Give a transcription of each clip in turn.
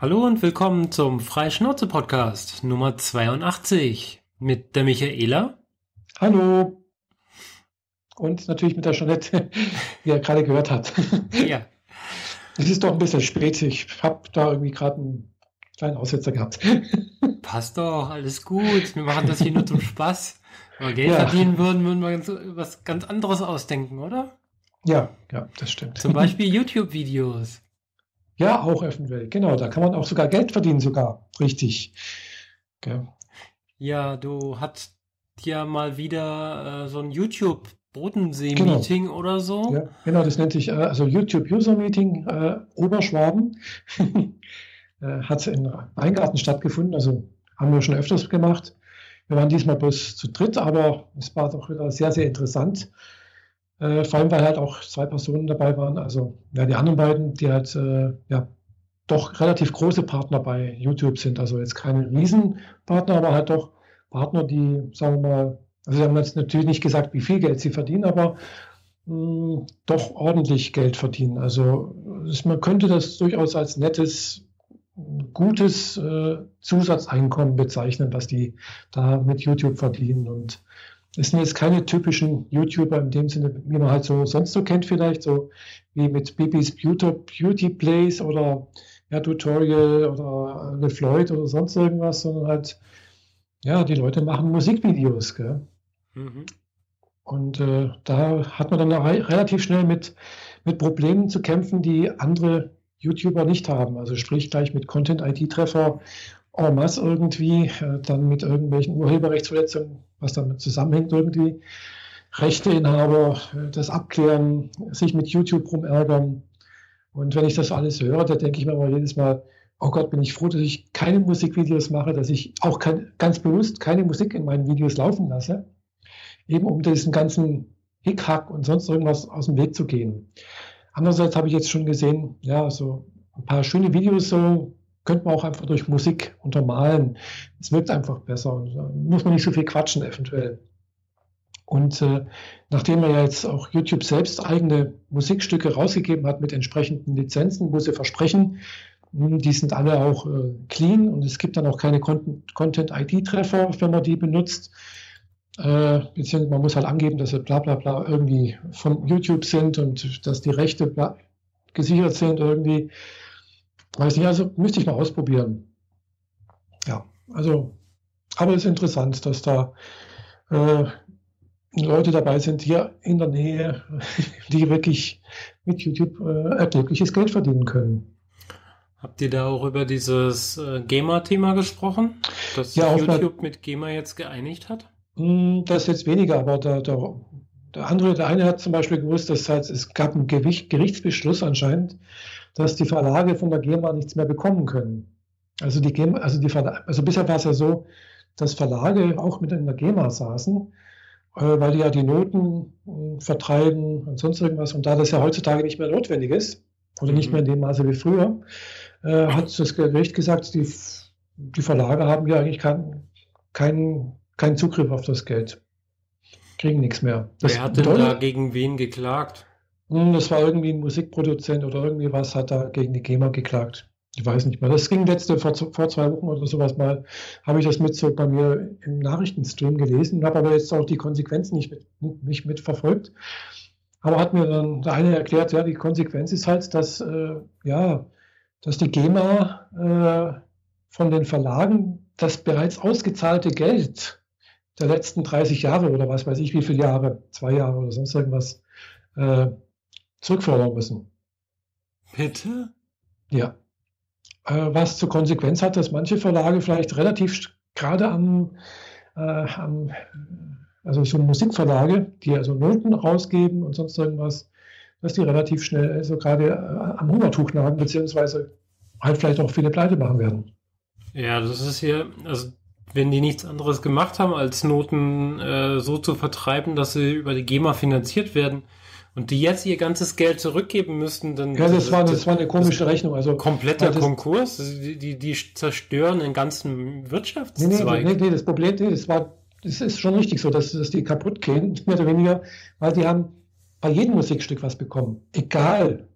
Hallo und willkommen zum Freischnauze-Podcast Nummer 82 mit der Michaela. Hallo. Und natürlich mit der Jeanette, die er gerade gehört hat. Ja. Es ist doch ein bisschen spät. Ich habe da irgendwie gerade einen kleinen Aussetzer gehabt. Passt doch, alles gut. Wir machen das hier nur zum Spaß. Aber Geld Ja. verdienen würden, würden wir ganz, was ganz anderes ausdenken, oder? Ja, ja, das stimmt. Zum Beispiel YouTube-Videos. Ja, auch eventuell. Genau, da kann man auch sogar Geld verdienen, sogar. Richtig. Gell. Ja, du hast ja mal wieder äh, so ein YouTube-Bodensee-Meeting oder so. Ja, genau, das nennt sich äh, also YouTube User Meeting äh, Oberschwaben. äh, hat in Weingarten stattgefunden, also haben wir schon öfters gemacht. Wir waren diesmal bloß zu dritt, aber es war doch wieder sehr, sehr interessant. Äh, vor allem, weil halt auch zwei Personen dabei waren. Also ja, die anderen beiden, die halt äh, ja doch relativ große Partner bei YouTube sind. Also jetzt keine Riesenpartner, aber halt doch Partner, die, sagen wir mal, also sie haben jetzt natürlich nicht gesagt, wie viel Geld sie verdienen, aber mh, doch ordentlich Geld verdienen. Also es- man könnte das durchaus als nettes, gutes äh, Zusatzeinkommen bezeichnen, was die da mit YouTube verdienen. Und es sind jetzt keine typischen YouTuber in dem Sinne, wie man halt so sonst so kennt, vielleicht, so wie mit Bibis Beauty, Beauty Plays oder ja, Tutorial oder Le Floyd oder sonst irgendwas, sondern halt, ja, die Leute machen Musikvideos, gell? Mhm. Und äh, da hat man dann re relativ schnell mit, mit Problemen zu kämpfen, die andere YouTuber nicht haben. Also sprich gleich mit Content-ID-Treffer en masse irgendwie, äh, dann mit irgendwelchen Urheberrechtsverletzungen, was damit zusammenhängt irgendwie, Rechteinhaber, äh, das abklären, sich mit YouTube rumärgern. Und wenn ich das alles höre, da denke ich mir mal jedes Mal, oh Gott, bin ich froh, dass ich keine Musikvideos mache, dass ich auch kein, ganz bewusst keine Musik in meinen Videos laufen lasse eben um diesen ganzen Hickhack und sonst irgendwas aus dem Weg zu gehen. Andererseits habe ich jetzt schon gesehen, ja, so ein paar schöne Videos so könnte man auch einfach durch Musik untermalen. Es wirkt einfach besser und da muss man nicht so viel quatschen eventuell. Und äh, nachdem er ja jetzt auch YouTube selbst eigene Musikstücke rausgegeben hat mit entsprechenden Lizenzen, wo sie versprechen, mh, die sind alle auch äh, clean und es gibt dann auch keine Content-ID-Treffer, wenn man die benutzt. Äh, beziehungsweise man muss halt angeben, dass sie bla bla bla irgendwie von YouTube sind und dass die Rechte gesichert sind irgendwie. Weiß nicht, also müsste ich mal ausprobieren. Ja, also, aber es ist interessant, dass da äh, Leute dabei sind hier in der Nähe, die wirklich mit YouTube äh, erklebliches Geld verdienen können. Habt ihr da auch über dieses äh, GEMA-Thema gesprochen? Dass Ja, YouTube mit GEMA jetzt geeinigt hat? Hm, Das jetzt weniger, aber der, der, der andere, der eine hat zum Beispiel gewusst, dass halt, es gab einen Gewicht, Gerichtsbeschluss anscheinend, dass die Verlage von der GEMA nichts mehr bekommen können. Also die GEMA, also die Verla also bisher war es ja so, dass Verlage auch mit in der GEMA saßen, äh, weil die ja die Noten äh, vertreiben und sonst irgendwas. Und da das ja heutzutage nicht mehr notwendig ist, oder nicht Mhm. mehr in dem Maße wie früher, äh, hat das Gericht gesagt, die, die Verlage haben ja eigentlich keinen keinen keinen Zugriff auf das Geld. Kriegen nichts mehr. Das Wer hat denn da gegen wen geklagt? Hm, Das war irgendwie ein Musikproduzent oder irgendwie was, hat da gegen die GEMA geklagt. Ich weiß nicht mehr. Das ging letzte, vor, vor zwei Wochen oder sowas mal, habe ich das mit so bei mir im Nachrichtenstream gelesen, habe aber jetzt auch die Konsequenzen nicht mit, nicht mitverfolgt. Aber hat mir dann der eine erklärt, ja, die Konsequenz ist halt, dass, äh, ja, dass die GEMA äh, von den Verlagen das bereits ausgezahlte Geld der letzten 30 Jahre oder was weiß ich, wie viele Jahre, zwei Jahre oder sonst irgendwas, äh, zurückfordern müssen. Bitte? Ja. Äh, was zur Konsequenz hat, dass manche Verlage vielleicht relativ gerade am, äh, am also so Musikverlage, die also Noten rausgeben und sonst irgendwas, dass die relativ schnell also gerade äh, am Hungertuch nagen, beziehungsweise halt vielleicht auch viele Pleite machen werden. Ja, das ist hier, also wenn die nichts anderes gemacht haben, als Noten äh, so zu vertreiben, dass sie über die GEMA finanziert werden und die jetzt ihr ganzes Geld zurückgeben müssten, dann Ja, das war, das war eine komische Rechnung. Also kompletter das- Konkurs. Die, die, die zerstören den ganzen Nee, nee, Wirtschaftszweig. nee, nee, das Problem, nee, das war, das ist schon richtig so, dass, dass die kaputt gehen, mehr oder weniger, weil die haben bei jedem Musikstück was bekommen. Egal.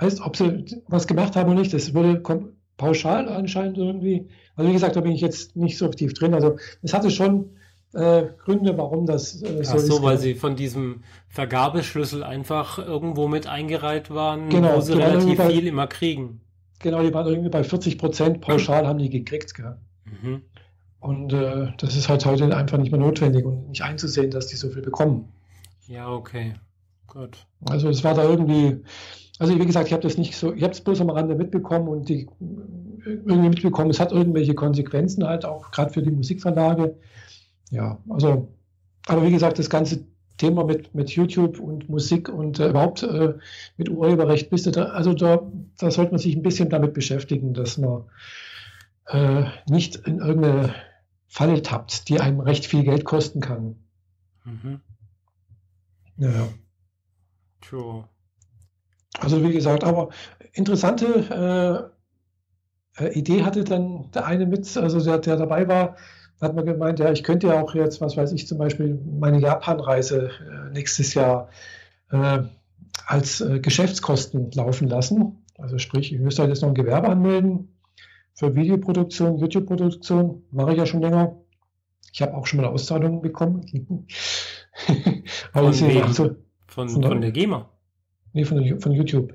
Heißt, ob sie was gemacht haben oder nicht, das wurde pauschal anscheinend irgendwie. Also wie gesagt, da bin ich jetzt nicht so tief drin. Also es hatte schon äh, Gründe, warum das äh, so Ach so, weil sie von diesem Vergabeschlüssel einfach irgendwo mit eingereiht waren, genau, wo sie relativ bei, viel immer kriegen. Genau, die waren irgendwie bei 40 Prozent pauschal haben die gekriegt. Gell? Mhm. Und äh, das ist halt heute einfach nicht mehr notwendig und nicht einzusehen, dass die so viel bekommen. Ja, okay. Gut. Also es war da irgendwie, also wie gesagt, ich habe das nicht so, ich habe es bloß am Rande mitbekommen und die irgendwie mitbekommen, es hat irgendwelche Konsequenzen halt auch gerade für die Musikverlage. Ja, also, aber wie gesagt, das ganze Thema mit, mit YouTube und Musik und äh, überhaupt äh, mit Urheberrecht, bist du da, also da, da sollte man sich ein bisschen damit beschäftigen, dass man äh, nicht in irgendeine Falle tappt, die einem recht viel Geld kosten kann. Mhm. Ja. True. Also wie gesagt, aber interessante äh, äh, Idee hatte dann der eine mit, also der, der dabei war, hat man gemeint, ja, ich könnte ja auch jetzt, was weiß ich, zum Beispiel meine Japan-Reise äh, nächstes Jahr äh, als äh, Geschäftskosten laufen lassen. Also sprich, ich müsste halt jetzt noch ein Gewerbe anmelden für Videoproduktion, YouTube-Produktion, mache ich ja schon länger. Ich habe auch schon mal Auszahlungen bekommen. von? So, von, von, von, der GEMA? Nee, von, der, von YouTube.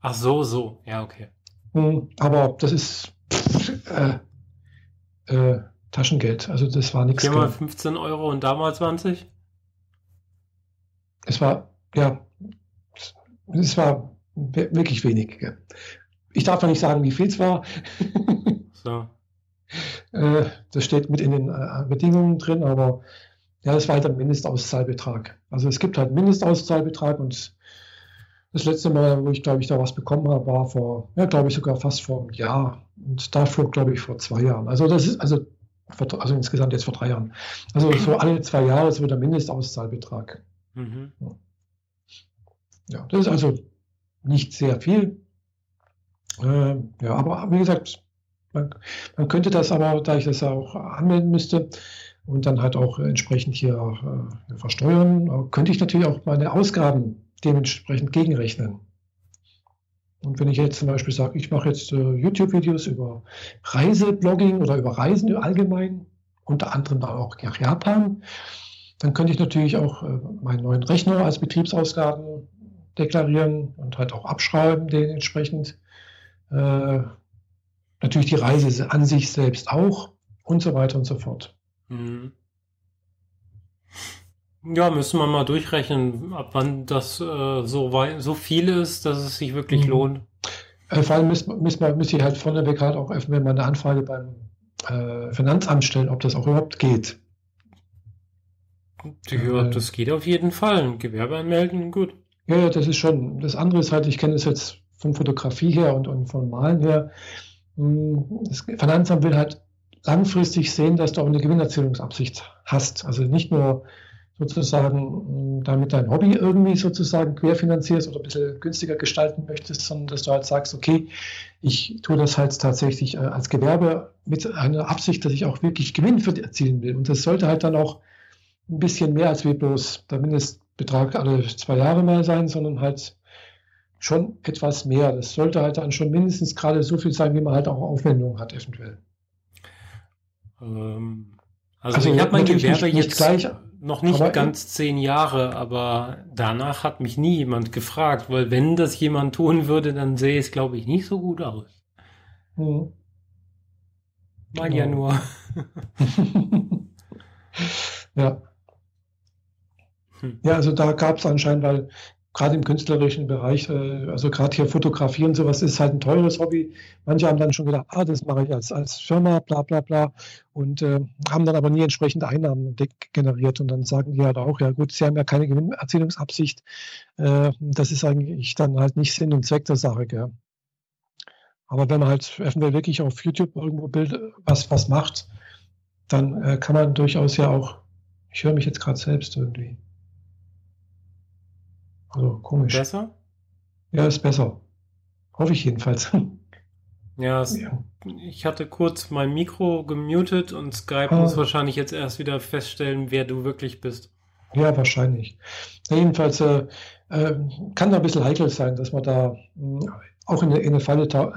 Ach so, so. Ja, okay. Hm, aber das ist äh, äh, Taschengeld. Also das war nichts. GEMA 15 Euro und damals 20? Es war, ja, es war wirklich wenig. Ich darf noch nicht sagen, wie viel es war. so. Äh, das steht mit in den äh, Bedingungen drin, aber ja, das war halt ein Mindestauszahlbetrag. Also es gibt halt einen Mindestauszahlbetrag und das letzte Mal, wo ich glaube ich da was bekommen habe, war vor, ja, glaube ich sogar fast vor einem Jahr und davor glaube ich vor zwei Jahren. Also das ist also also insgesamt jetzt vor drei Jahren. Also so alle zwei Jahre ist so der Mindestauszahlbetrag. Mhm. Ja, das ist also nicht sehr viel. Äh, ja, aber wie gesagt, man, man, könnte das aber, da ich das auch anmelden müsste und dann halt auch entsprechend hier äh, versteuern, könnte ich natürlich auch meine Ausgaben dementsprechend gegenrechnen. Und wenn ich jetzt zum Beispiel sage, ich mache jetzt äh, YouTube-Videos über Reiseblogging oder über Reisen allgemein, unter anderem auch nach Japan, dann könnte ich natürlich auch äh, meinen neuen Rechner als Betriebsausgaben deklarieren und halt auch abschreiben, den entsprechend. Äh, natürlich die Reise an sich selbst auch und so weiter und so fort. Mhm. Ja, müssen wir mal durchrechnen, ab wann das äh, so, weit, so viel ist, dass es sich wirklich mhm. lohnt. Äh, vor allem müssen, müssen, müssen halt vorneweg halt auch öffnen, wenn man eine Anfrage beim äh, Finanzamt stellen, ob das auch überhaupt geht. Ja, äh, das geht auf jeden Fall. Gewerbe anmelden, gut. Ja, ja, das ist schon. Das andere ist halt, ich kenne es jetzt von Fotografie her und, und von Malen her. Hm, das Finanzamt will halt langfristig sehen, dass du auch eine Gewinnerzielungsabsicht hast. Also nicht nur sozusagen damit dein Hobby irgendwie sozusagen querfinanzierst oder ein bisschen günstiger gestalten möchtest, sondern dass du halt sagst, okay, ich tue das halt tatsächlich äh, als Gewerbe mit einer Absicht, dass ich auch wirklich Gewinn für erzielen will. Und das sollte halt dann auch ein bisschen mehr als wie bloß der Mindestbetrag alle zwei Jahre mal sein, sondern halt schon etwas mehr. Das sollte halt dann schon mindestens gerade so viel sein, wie man halt auch Aufwendungen hat, eventuell. Ähm, also, also, ich habe mein Gewerbe jetzt gleich noch nicht aber ganz zehn Jahre, aber danach hat mich nie jemand gefragt, weil wenn das jemand tun würde, dann sähe es, glaube ich, nicht so gut aus. Hm. Mal genau. ja nur. ja. Hm. Ja, also da gab es anscheinend, weil gerade im künstlerischen Bereich, äh, also gerade hier Fotografie und sowas ist halt ein teures Hobby. Manche haben dann schon gedacht, ah, das mache ich als, als Firma, bla bla bla, und äh, haben dann aber nie entsprechende Einnahmen generiert. Und dann sagen die halt auch, ja gut, sie haben ja keine Gewinnerzielungsabsicht. Äh, das ist eigentlich dann halt nicht Sinn und Zweck der Sache. Gell? Aber wenn man halt eventuell wirklich auf YouTube irgendwo Bild was, was macht, dann äh, kann man durchaus ja auch, ich höre mich jetzt gerade selbst irgendwie. Also komisch. Besser? Ja, ist besser. Hoffe ich jedenfalls. Ja, es, ja, ich hatte kurz mein Mikro gemutet und Skype ah. muss wahrscheinlich jetzt erst wieder feststellen, wer du wirklich bist. Ja, wahrscheinlich. Jedenfalls äh, äh, kann da ein bisschen heikel sein, dass man da mh, hm, auch in eine, in eine Falle äh,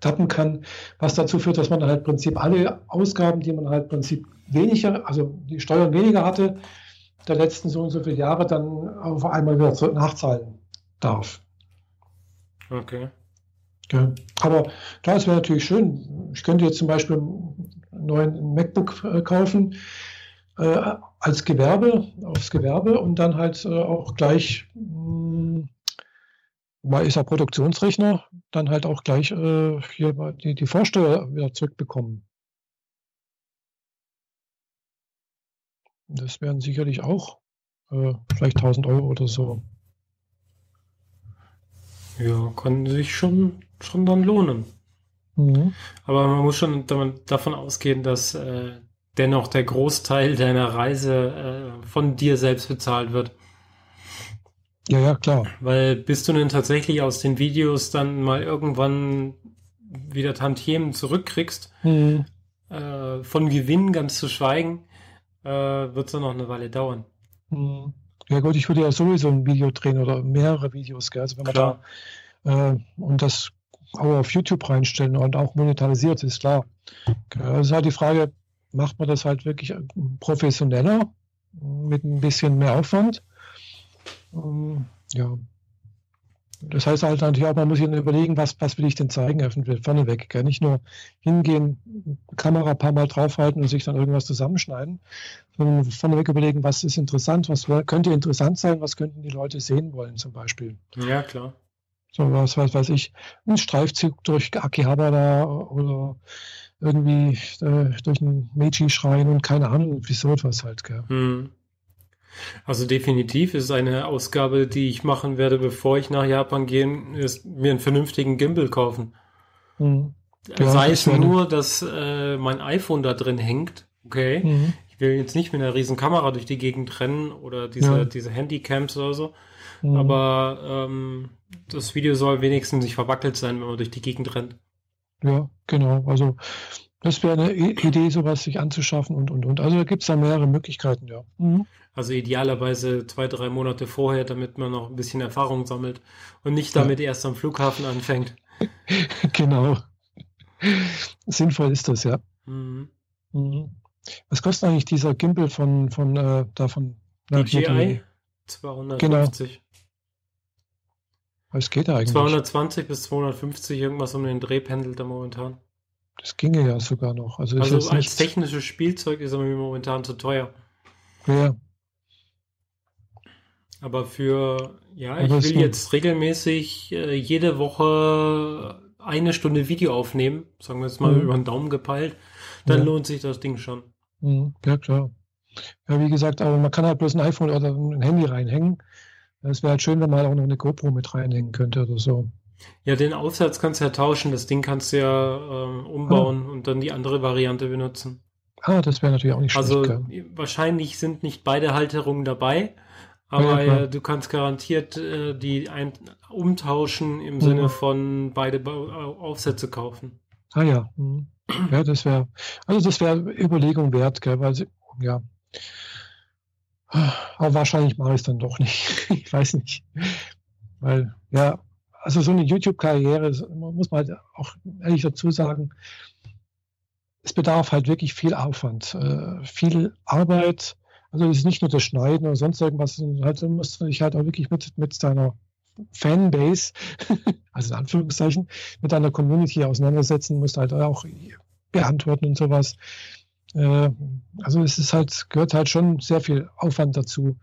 tappen kann, was dazu führt, dass man halt im Prinzip alle Ausgaben, die man halt im Prinzip weniger, also die Steuern weniger hatte, der letzten so und so viele Jahre dann auf einmal wieder nachzahlen darf. Okay. Ja. Aber klar, es wäre natürlich schön. Ich könnte jetzt zum Beispiel einen neuen MacBook äh, kaufen äh, als Gewerbe, aufs Gewerbe und dann halt äh, auch gleich, hm, ist er Produktionsrechner, dann halt auch gleich äh, hier die, die Vorsteuer wieder zurückbekommen. Das wären sicherlich auch äh, vielleicht 1000 Euro oder so. Ja, kann sich schon, schon dann lohnen. Mhm. Aber man muss schon davon ausgehen, dass äh, dennoch der Großteil deiner Reise äh, von dir selbst bezahlt wird. Ja, ja, klar. Weil bis du denn tatsächlich aus den Videos dann mal irgendwann wieder Tantiemen zurückkriegst, mhm. äh, von Gewinn ganz zu schweigen, äh, wird es noch eine Weile dauern. Mhm. Ja gut, ich würde ja sowieso ein Video drehen oder mehrere Videos, gell? Also wenn man klar. da äh, und das auch auf YouTube reinstellen und auch monetarisiert, ist klar. Das ist halt die Frage, macht man das halt wirklich professioneller, mit ein bisschen mehr Aufwand. Ähm, ja. Das heißt halt natürlich auch, man muss sich überlegen, was, was will ich denn zeigen, vorneweg. Gell? Nicht nur hingehen, Kamera ein paar Mal draufhalten und sich dann irgendwas zusammenschneiden, sondern vorneweg überlegen, was ist interessant, was könnte interessant sein, was könnten die Leute sehen wollen zum Beispiel. Ja, klar. So was, was weiß ich, ein Streifzug durch Akihabara oder irgendwie äh, durch einen Meiji-Schrein und keine Ahnung, wieso etwas halt. Gell. Hm. Also definitiv ist eine Ausgabe, die ich machen werde, bevor ich nach Japan gehe, ist mir einen vernünftigen Gimbal kaufen. Hm. Ja, Sei es nur, dass äh, mein iPhone da drin hängt. Okay. Mhm. Ich will jetzt nicht mit einer riesen Kamera durch die Gegend rennen oder diese, ja. diese Handycams oder so. Mhm. Aber ähm, das Video soll wenigstens nicht verwackelt sein, wenn man durch die Gegend rennt. Ja, genau. Also das wäre eine Idee, sowas sich anzuschaffen und, und, und. Also da gibt es da mehrere Möglichkeiten, ja. Mhm. Also idealerweise zwei, drei Monate vorher, damit man noch ein bisschen Erfahrung sammelt und nicht damit ja. erst am Flughafen anfängt. genau. Sinnvoll ist das, ja. Mhm. Mhm. Was kostet eigentlich dieser Gimbal von, von äh, davon? DJI? 250. Genau. Was geht da eigentlich? 220 bis 250, irgendwas um den Dreh pendelt er momentan. Das ginge ja sogar noch. Also, also als nichts... technisches Spielzeug ist er mir momentan zu teuer. Ja. Aber für, ja, Aber ich will jetzt regelmäßig äh, jede Woche eine Stunde Video aufnehmen, sagen wir jetzt mal mhm. über den Daumen gepeilt, dann ja. lohnt sich das Ding schon. Mhm. Ja, klar. Ja, wie gesagt, aber man kann halt bloß ein iPhone oder ein Handy reinhängen. Es wäre halt schön, wenn man halt auch noch eine GoPro mit reinhängen könnte oder so. Ja, den Aufsatz kannst du ja tauschen. Das Ding kannst du ja ähm, umbauen ah. und dann die andere Variante benutzen. Ah, das wäre natürlich auch nicht schlecht. Also ja. wahrscheinlich sind nicht beide Halterungen dabei, aber ja, äh, du kannst garantiert äh, die ein umtauschen im mhm. Sinne von beide ba Aufsätze kaufen. Ah ja. Mhm. Ja, das wäre, also das wäre Überlegung wert, gell, weil sie, ja, aber wahrscheinlich mache ich es dann doch nicht. ich weiß nicht. Weil, ja, also so eine YouTube-Karriere, muss man halt auch ehrlich dazu sagen, es bedarf halt wirklich viel Aufwand, äh, viel Arbeit. Also es ist nicht nur das Schneiden oder sonst irgendwas, sondern halt, du musst dich halt auch wirklich mit, mit deiner Fanbase, also in Anführungszeichen, mit deiner Community auseinandersetzen, musst halt auch beantworten und sowas. Äh, also es ist halt, gehört halt schon sehr viel Aufwand dazu,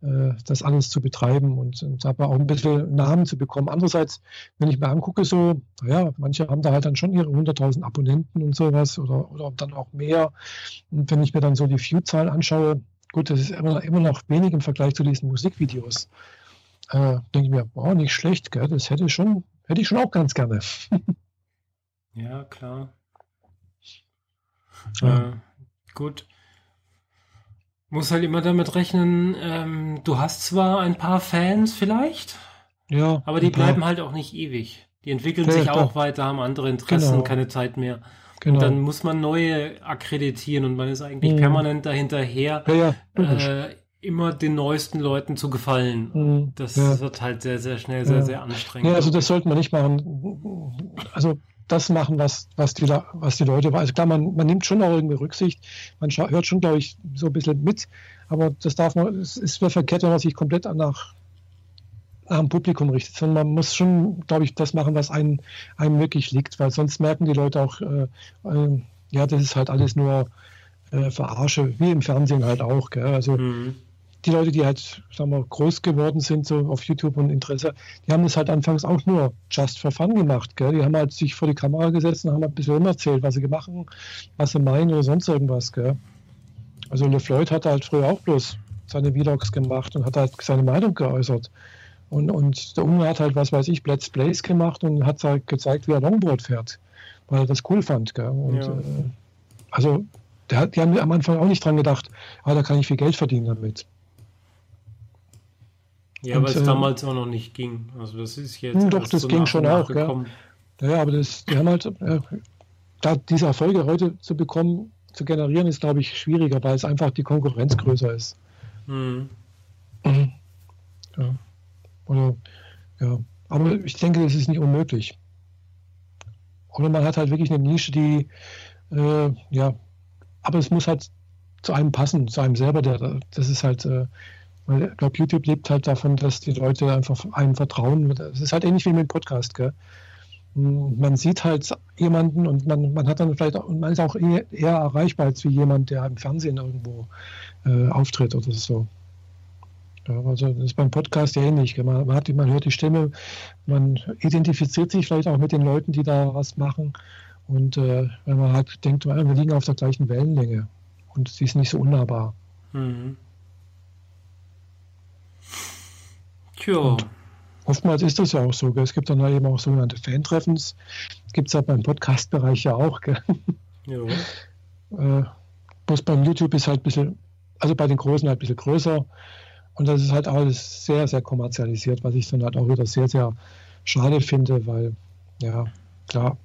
äh, das alles zu betreiben und, und aber auch ein bisschen Namen zu bekommen. Andererseits, wenn ich mir angucke, so, naja, manche haben da halt dann schon ihre 100.000 Abonnenten und sowas oder, oder dann auch mehr. Und wenn ich mir dann so die View-Zahlen anschaue, gut, das ist immer, immer noch wenig im Vergleich zu diesen Musikvideos. Äh, denke ich mir, wow, nicht schlecht, gell? das hätte schon, hätte ich schon auch ganz gerne. ja, klar. Ja. Äh, gut. Muss halt immer damit rechnen, ähm, du hast zwar ein paar Fans vielleicht, ja, aber die bleiben halt auch nicht ewig. Die entwickeln ja, sich auch weiter, haben andere Interessen, genau. keine Zeit mehr. Genau. Und dann muss man neue akkreditieren und man ist eigentlich mhm. permanent dahinterher, ja, äh, immer den neuesten Leuten zu gefallen. Mhm. Das wird halt sehr, sehr schnell, sehr, sehr anstrengend. Ja, also das sollte man nicht machen. Also das machen, was, was, die, was die Leute, also klar, man, man nimmt schon auch irgendwie Rücksicht, man hört schon, glaube ich, so ein bisschen mit, aber das darf man, es ist verkehrt, wenn man sich komplett nach, nach dem Publikum richtet, sondern man muss schon, glaube ich, das machen, was einem, einem wirklich liegt, weil sonst merken die Leute auch, äh, äh, ja, das ist halt alles nur äh, Verarsche, wie im Fernsehen halt auch. Gell? Also mhm. Die Leute, die halt, sagen wir, groß geworden sind, so auf YouTube und Interesse, die haben das halt anfangs auch nur just for fun gemacht. Gell? Die haben halt sich vor die Kamera gesetzt und haben ein bisschen erzählt, was sie gemacht haben, was sie meinen oder sonst irgendwas. Gell? Also LeFloid hat halt früher auch bloß seine Vlogs gemacht und hat halt seine Meinung geäußert. Und, und der Unge hat halt, was weiß ich, Let's Plays gemacht und hat halt gezeigt, wie er Longboard fährt, weil er das cool fand. Gell? Und, ja. äh, also der, die haben am Anfang auch nicht dran gedacht, ah, da kann ich viel Geld verdienen damit. Ja, weil es äh, damals auch noch nicht ging. Also das ist jetzt. Hm, doch, das so ging schon auch. Ja. ja, aber das, die haben halt, äh, da diese Erfolge heute zu bekommen, zu generieren, ist, glaube ich, schwieriger, weil es einfach die Konkurrenz größer ist. Mhm. Mhm. Ja. Oder, ja. Aber ich denke, das ist nicht unmöglich. Oder man hat halt wirklich eine Nische, die äh, ja, aber es muss halt zu einem passen, zu einem selber. Der, das ist halt, äh, weil ich glaube, YouTube lebt halt davon, dass die Leute einfach einem vertrauen. Das ist halt ähnlich wie mit dem Podcast, gell? Man sieht halt jemanden und man, man hat dann vielleicht auch, man ist auch eher, eher erreichbar als wie jemand, der im Fernsehen irgendwo äh, auftritt oder so. Ja, also das ist beim Podcast ja ähnlich. Man, man, hat, man hört die Stimme, man identifiziert sich vielleicht auch mit den Leuten, die da was machen. Und äh, wenn man halt denkt, wir liegen auf der gleichen Wellenlänge und sie ist nicht so unnahbar. Mhm. Tja. oftmals ist das ja auch so. Gell? Es gibt dann eben auch sogenannte Fan-Treffens. Gibt es ja beim Podcast-Bereich ja auch. Gell? Ja. äh, bloß beim YouTube ist halt ein bisschen, also bei den Großen halt ein bisschen größer. Und das ist halt alles sehr, sehr kommerzialisiert, was ich dann halt auch wieder sehr, sehr schade finde, weil, ja, klar,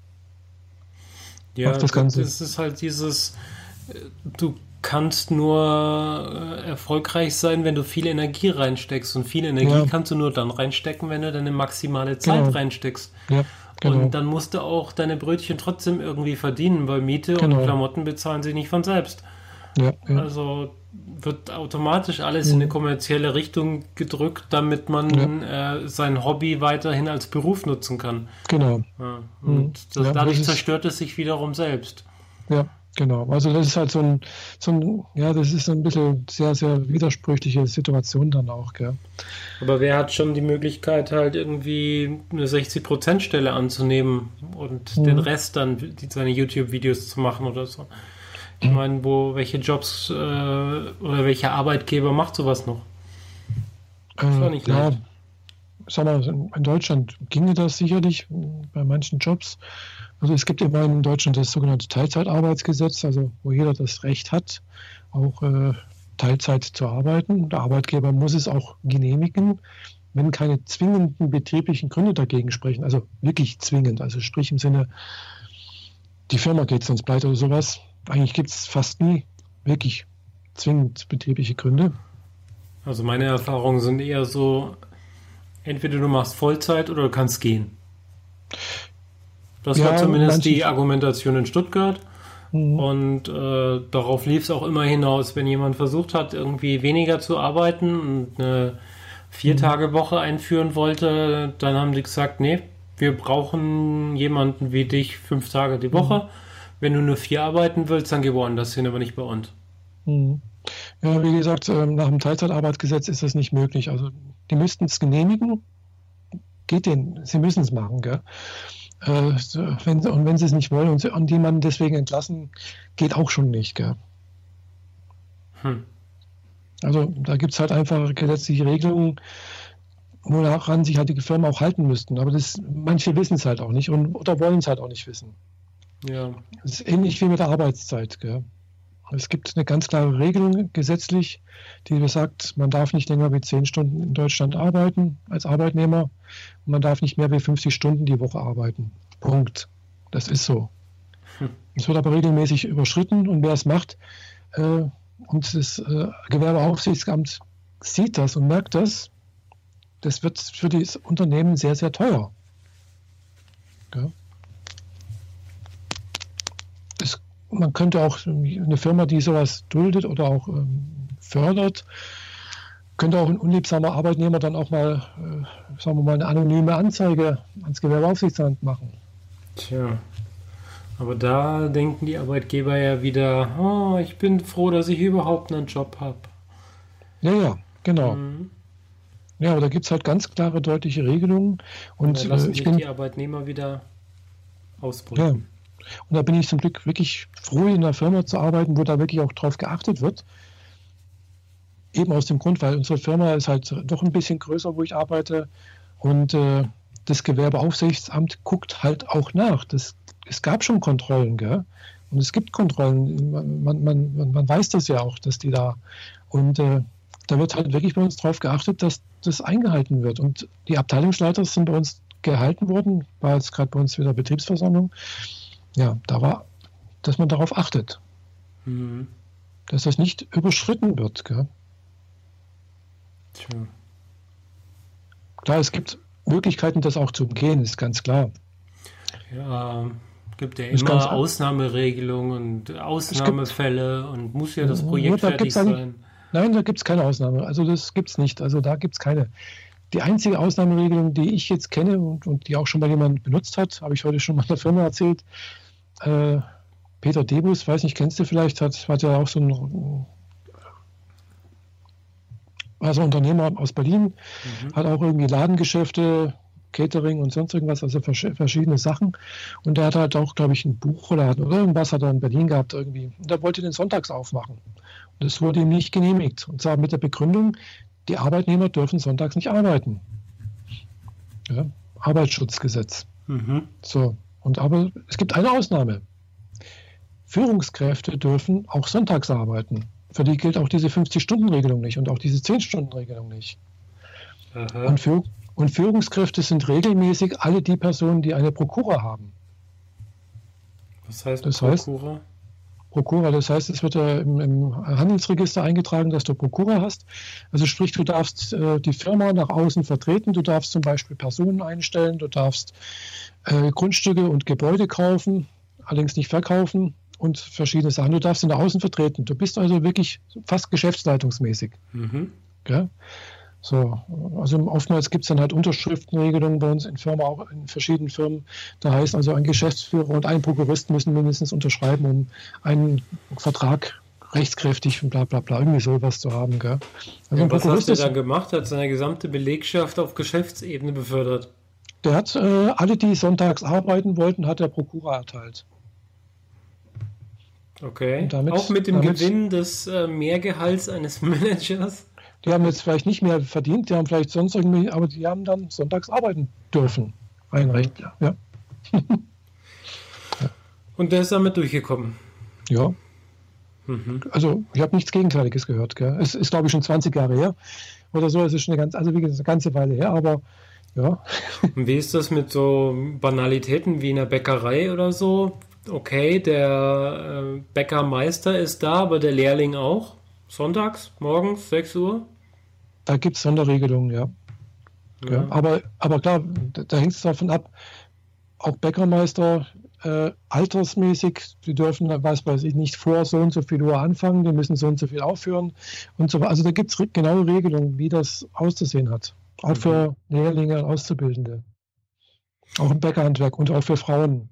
ja, das Ganze. Das ist halt dieses, äh, du kannst nur äh, erfolgreich sein, wenn du viel Energie reinsteckst. Und viel Energie ja. kannst du nur dann reinstecken, wenn du deine maximale Zeit genau. reinsteckst. Ja, genau. Und dann musst du auch deine Brötchen trotzdem irgendwie verdienen, weil Miete genau. und Klamotten bezahlen sich nicht von selbst. Ja. Also wird automatisch alles in eine mhm. kommerzielle Richtung gedrückt, damit man äh, sein Hobby weiterhin als Beruf nutzen kann. Genau. Ja. Und mhm. das, dadurch zerstört es sich wiederum selbst. Ja, genau. Also das ist halt so ein, so ein ja, das ist ein bisschen sehr, sehr widersprüchliche Situation dann auch, gell. Aber wer hat schon die Möglichkeit, halt irgendwie eine 60%-Stelle anzunehmen und mhm. den Rest dann, die, seine YouTube-Videos zu machen oder so? Ich meine, wo, welche Jobs äh, oder welcher Arbeitgeber macht sowas noch? Das war nicht äh, ja, sag mal, in Deutschland ginge das sicherlich bei manchen Jobs. Also es gibt immerhin in Deutschland das sogenannte Teilzeitarbeitsgesetz, also wo jeder das Recht hat, auch äh, Teilzeit zu arbeiten. Der Arbeitgeber muss es auch genehmigen, wenn keine zwingenden betrieblichen Gründe dagegen sprechen. Also wirklich zwingend, also sprich im Sinne, die Firma geht sonst pleite oder sowas, eigentlich gibt es fast nie wirklich zwingend betriebliche Gründe. Also meine Erfahrungen sind eher so, entweder du machst Vollzeit oder du kannst gehen. Das ja, war zumindest die Argumentation in Stuttgart. Mhm. Und äh, darauf lief es auch immer hinaus, wenn jemand versucht hat, irgendwie weniger zu arbeiten und eine Vier-Tage-Woche einführen wollte, dann haben die gesagt, nee, wir brauchen jemanden wie dich fünf Tage die Woche. Mhm. Wenn du nur vier arbeiten willst, dann geh woanders hin, aber nicht bei uns. Mhm. Ja, wie gesagt, ähm, nach dem Teilzeitarbeitsgesetz ist das nicht möglich. Also die müssten es genehmigen. Geht denen, sie müssen es machen, gell? Äh, wenn, und wenn sie es nicht wollen und, und jemanden deswegen entlassen, geht auch schon nicht, gell? Hm. Also da gibt es halt einfach gesetzliche Regelungen, woran sich halt die Firmen auch halten müssten. Aber das, manche wissen es halt auch nicht und, oder wollen es halt auch nicht wissen. Ja. Das ist ähnlich wie mit der Arbeitszeit. Gell? Es gibt eine ganz klare Regelung gesetzlich, die besagt, man darf nicht länger wie zehn Stunden in Deutschland arbeiten als Arbeitnehmer und man darf nicht mehr wie 50 Stunden die Woche arbeiten. Punkt. Das ist so. Hm. Es wird aber regelmäßig überschritten und wer es macht, äh, und das äh, Gewerbeaufsichtsamt sieht das und merkt das, das wird für das Unternehmen sehr, sehr teuer. Ja. Man könnte auch eine Firma, die sowas duldet oder auch ähm, fördert, könnte auch ein unliebsamer Arbeitnehmer dann auch mal, äh, sagen wir mal, eine anonyme Anzeige ans Gewerbeaufsichtsamt machen. Tja. Aber da denken die Arbeitgeber ja wieder, oh, ich bin froh, dass ich überhaupt einen Job habe. Ja, ja, genau. Mhm. Ja, aber da gibt es halt ganz klare, deutliche Regelungen. Und da lassen äh, ich bin, die Arbeitnehmer wieder ausbrüten. Ja. Und da bin ich zum Glück wirklich froh, in einer Firma zu arbeiten, wo da wirklich auch drauf geachtet wird. Eben aus dem Grund, weil unsere Firma ist halt doch ein bisschen größer, wo ich arbeite. Und äh, das Gewerbeaufsichtsamt guckt halt auch nach. Das, es gab schon Kontrollen, gell? Und es gibt Kontrollen. Man, man, man, man weiß das ja auch, dass die da. Und äh, da wird halt wirklich bei uns darauf geachtet, dass das eingehalten wird. Und die Abteilungsleiter sind bei uns gehalten worden, war jetzt gerade bei uns wieder Betriebsversammlung. Ja, da war, dass man darauf achtet. Mhm. Dass das nicht überschritten wird. Gell? Tja. Klar, es gibt Möglichkeiten, das auch zu umgehen, ist ganz klar. Ja, gibt ja immer Ausnahmeregelungen und Ausnahmefälle gibt, und muss ja das Projekt da fertig sein. Nein, da gibt es keine Ausnahme. Also das gibt es nicht. Also da gibt es keine. Die einzige Ausnahmeregelung, die ich jetzt kenne und, und, die auch schon mal jemand benutzt hat, habe ich heute schon mal der Firma erzählt. Äh, Peter Debus, weiß nicht, kennst du vielleicht, hat, hat ja auch so ein also Unternehmer aus Berlin, mhm. hat auch irgendwie Ladengeschäfte, Catering und sonst irgendwas, also verschiedene Sachen. Und der hat halt auch, glaube ich, ein Buchladen oder irgendwas hat er in Berlin gehabt irgendwie. Und er wollte den sonntags aufmachen. Und das wurde ihm nicht genehmigt. Und zwar mit der Begründung, die Arbeitnehmer dürfen sonntags nicht arbeiten. Ja, Arbeitsschutzgesetz. Mhm. So. Und aber es gibt eine Ausnahme. Führungskräfte dürfen auch sonntags arbeiten. Für die gilt auch diese 50-Stunden-Regelung nicht und auch diese 10-Stunden-Regelung nicht. Und, Führ und, Führungskräfte sind regelmäßig alle die Personen, die eine Prokura haben. Was heißt das Prokura? Heißt, Prokura, das heißt, es wird ja im, im, Handelsregister eingetragen, dass du Prokura hast. Also sprich, du darfst äh, die Firma nach außen vertreten, du darfst zum Beispiel Personen einstellen, du darfst äh, Grundstücke und Gebäude kaufen, allerdings nicht verkaufen und verschiedene Sachen. Du darfst ihn nach außen vertreten. Du bist also wirklich fast geschäftsleitungsmäßig. Mhm. Ja? So, also oftmals gibt es dann halt Unterschriftenregelungen bei uns in Firmen, auch in verschiedenen Firmen. Da heißt also, ein Geschäftsführer und ein Prokurist müssen mindestens unterschreiben, um einen Vertrag rechtskräftig und bla bla bla, irgendwie sowas zu haben. Gell? Also ja, was hast du da gemacht? Hat seine gesamte Belegschaft auf Geschäftsebene befördert? Der hat äh, alle, die sonntags arbeiten wollten, hat der Prokura erteilt. Okay. Damit, auch mit dem damit, Gewinn des äh, Mehrgehalts eines Managers? Die haben jetzt vielleicht nicht mehr verdient, die haben vielleicht sonst irgendwie, aber die haben dann sonntags arbeiten dürfen. Ein Recht, ja. ja. Und der ist damit durchgekommen? Ja. Mhm. Also ich habe nichts Gegenteiliges gehört. Gell. Es ist, glaube ich, schon 20 Jahre her oder so. Es ist schon eine ganze, also wie gesagt, eine ganze Weile her, aber ja. Und wie ist das mit so Banalitäten wie in der Bäckerei oder so? Okay, der äh, Bäckermeister ist da, aber der Lehrling auch? Sonntags, morgens, 6 Uhr? Da gibt es Sonderregelungen, ja. ja. aber, aber klar, da, da hängt es davon ab, auch Bäckermeister äh, altersmäßig, die dürfen, weiß weiß ich nicht, vor so und so viel Uhr anfangen, die müssen so und so viel aufhören und so weiter. Also da gibt es re genaue Regelungen, wie das auszusehen hat. Auch mhm. für Lehrlinge und Auszubildende. Auch im Bäckerhandwerk und auch für Frauen.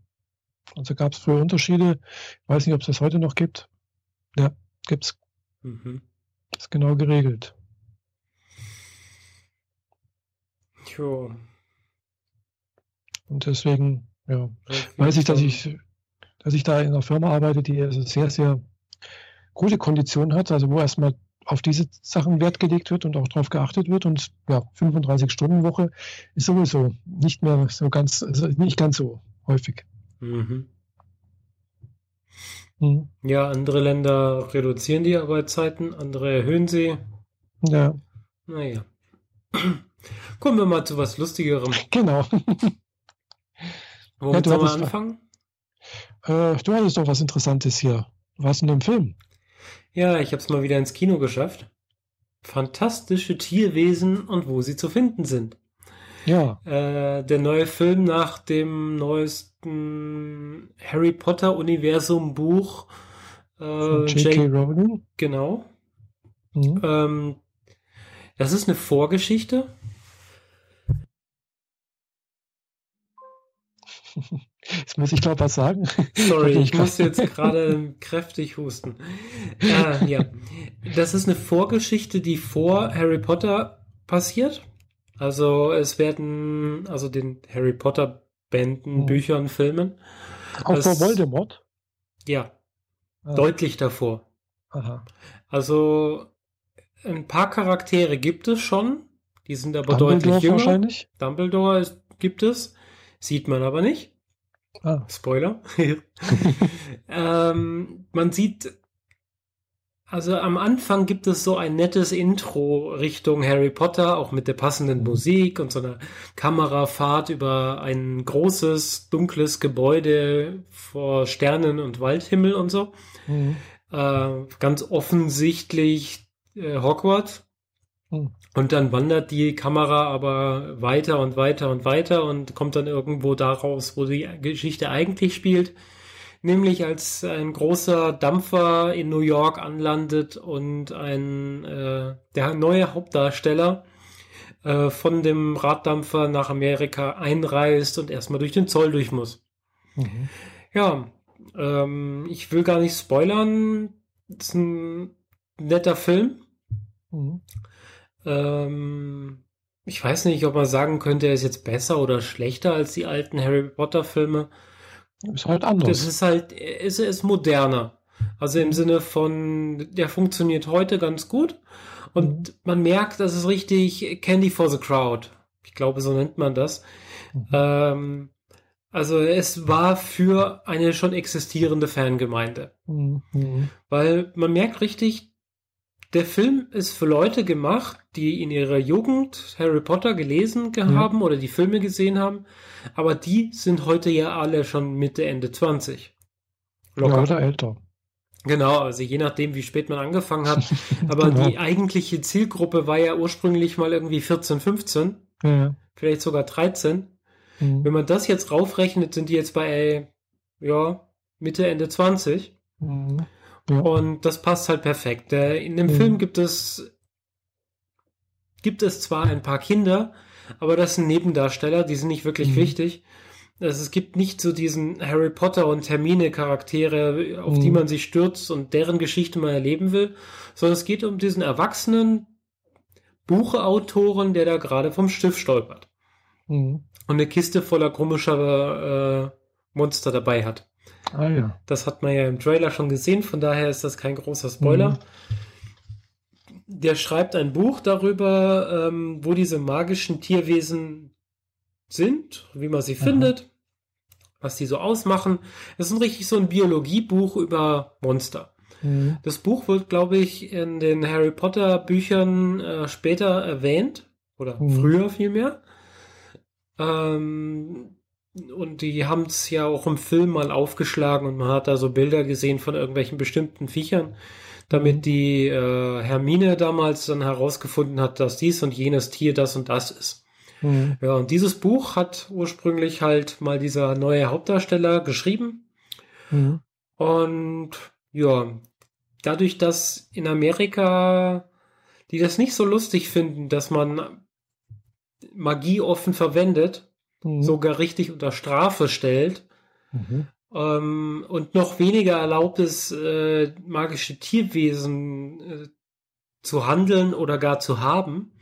Also gab es früher Unterschiede. Ich weiß nicht, ob es das heute noch gibt. Ja, gibt es. Mhm. Das ist genau geregelt. Tja. Und deswegen, ja, weiß ich, dass ich, dass ich da in einer Firma arbeite, die also sehr, sehr gute Konditionen hat, also wo erstmal auf diese Sachen Wert gelegt wird und auch darauf geachtet wird. Und ja, 35-Stunden-Woche ist sowieso nicht mehr so ganz, also nicht ganz so häufig. Mhm. Mhm. Ja, andere Länder reduzieren die Arbeitszeiten, andere erhöhen sie. Ja. Naja. Kommen wir mal zu was Lustigerem. Genau. Womit ja, sollen wir anfangen? Äh, du hattest doch was Interessantes hier. Was in dem Film? Ja, ich habe es mal wieder ins Kino geschafft. Fantastische Tierwesen und wo sie zu finden sind. Ja. Äh, der neue Film nach dem neuesten Harry Potter Universum Buch. Äh, J.K. Rowling. Genau. Mhm. Ähm, das ist eine Vorgeschichte. Jetzt muss ich glaube was sagen. Sorry, ich musste jetzt gerade kräftig husten. Ah, ja. Das ist eine Vorgeschichte, die vor Harry Potter passiert. Also es werden, also den Harry Potter Bänden, mhm. Büchern, Filmen. Auch das, vor Voldemort? Ja. Ah. Deutlich davor. Aha. Also ein paar Charaktere gibt es schon. Die sind aber Dumbledore deutlich jünger. Wahrscheinlich? Dumbledore ist, gibt es. Sieht man aber nicht. Ah. Spoiler. ähm, man sieht, also am Anfang gibt es so ein nettes Intro Richtung Harry Potter, auch mit der passenden Musik und so einer Kamerafahrt über ein großes, dunkles Gebäude vor Sternen und Waldhimmel und so. Mhm. Äh, ganz offensichtlich äh, Hogwarts. Mhm. Und dann wandert die Kamera aber weiter und weiter und weiter und kommt dann irgendwo daraus, wo die Geschichte eigentlich spielt. Nämlich als ein großer Dampfer in New York anlandet und ein äh, der neue Hauptdarsteller äh, von dem Raddampfer nach Amerika einreist und erstmal durch den Zoll durch muss. Mhm. Ja, ähm, ich will gar nicht spoilern. Das ist ein netter Film. Mhm. Ähm, ich weiß nicht, ob man sagen könnte, er ist jetzt besser oder schlechter als die alten Harry Potter Filme. Ist halt anders. Das ist halt, ist, ist moderner. Also im Sinne von, der funktioniert heute ganz gut. Und mhm. man merkt, das ist richtig Candy for the Crowd. Ich glaube, so nennt man das. Mhm. Ähm, also es war für eine schon existierende Fangemeinde. Mhm. Weil man merkt richtig, der Film ist für Leute gemacht, die in ihrer Jugend Harry Potter gelesen ja. haben oder die Filme gesehen haben, aber die sind heute ja alle schon Mitte, Ende 20. Locker. Ja, oder älter. Genau, also je nachdem, wie spät man angefangen hat. Aber genau. die eigentliche Zielgruppe war ja ursprünglich mal irgendwie 14, 15, ja. vielleicht sogar 13. Mhm. Wenn man das jetzt raufrechnet, sind die jetzt bei, ja, Mitte, Ende 20. Mhm. Ja. Und das passt halt perfekt. In dem mhm. Film gibt es gibt es zwar ein paar Kinder, aber das sind Nebendarsteller, die sind nicht wirklich mhm. wichtig. Also es gibt nicht so diesen Harry Potter und Hermine Charaktere, auf mhm. die man sich stürzt und deren Geschichte man erleben will, sondern es geht um diesen erwachsenen Buchautoren, der da gerade vom Stift stolpert. Mhm. Und eine Kiste voller komischer äh, Monster dabei hat. Ah ja. Das hat man ja im Trailer schon gesehen, von daher ist das kein großer Spoiler. Mhm. Der schreibt ein Buch darüber, ähm, wo diese magischen Tierwesen sind, wie man sie Aha. findet, was die so ausmachen. Es ist richtig so ein Biologiebuch über Monster. Mhm. Das Buch wird, glaube ich, in den Harry Potter Büchern äh, später erwähnt oder mhm. früher vielmehr. Ähm, und die haben es ja auch im Film mal aufgeschlagen und man hat da so Bilder gesehen von irgendwelchen bestimmten Viechern, damit mhm. die äh, Hermine damals dann herausgefunden hat, dass dies und jenes Tier das und das ist. Mhm. Ja, und dieses Buch hat ursprünglich halt mal dieser neue Hauptdarsteller geschrieben. Mhm. Und ja, dadurch, dass in Amerika die das nicht so lustig finden, dass man Magie offen verwendet, mhm. sogar richtig unter Strafe stellt. Mhm. Ähm, und noch weniger erlaubt es, äh, magische Tierwesen äh, zu handeln oder gar zu haben,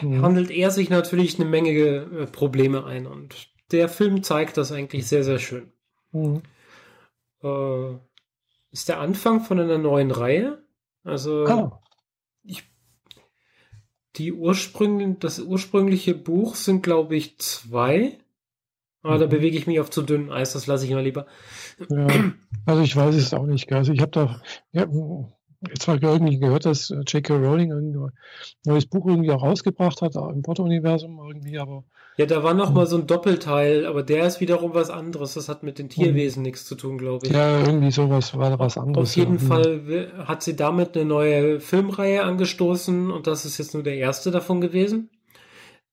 mhm. handelt er sich natürlich eine Menge äh, Probleme ein. Und der Film zeigt das eigentlich sehr, sehr schön. Mhm. Äh, ist der Anfang von einer neuen Reihe. Also ah. Die ursprünglich, das ursprüngliche Buch sind, glaube ich, zwei. Aber mhm. da bewege ich mich auf zu dünnem Eis, das lasse ich mal lieber. Ja, also ich weiß es auch nicht. Also ich habe da ja, mal irgendwie gehört, dass J.K. Rowling ein neues Buch irgendwie auch rausgebracht hat, im Potter-Universum irgendwie, aber. Ja, da war noch mal so ein Doppelteil, aber der ist wiederum was anderes. Das hat mit den Tierwesen mhm. nichts zu tun, glaube ich. Ja, irgendwie sowas war was anderes. Auf jeden ja. Fall hat sie damit eine neue Filmreihe angestoßen und das ist jetzt nur der erste davon gewesen.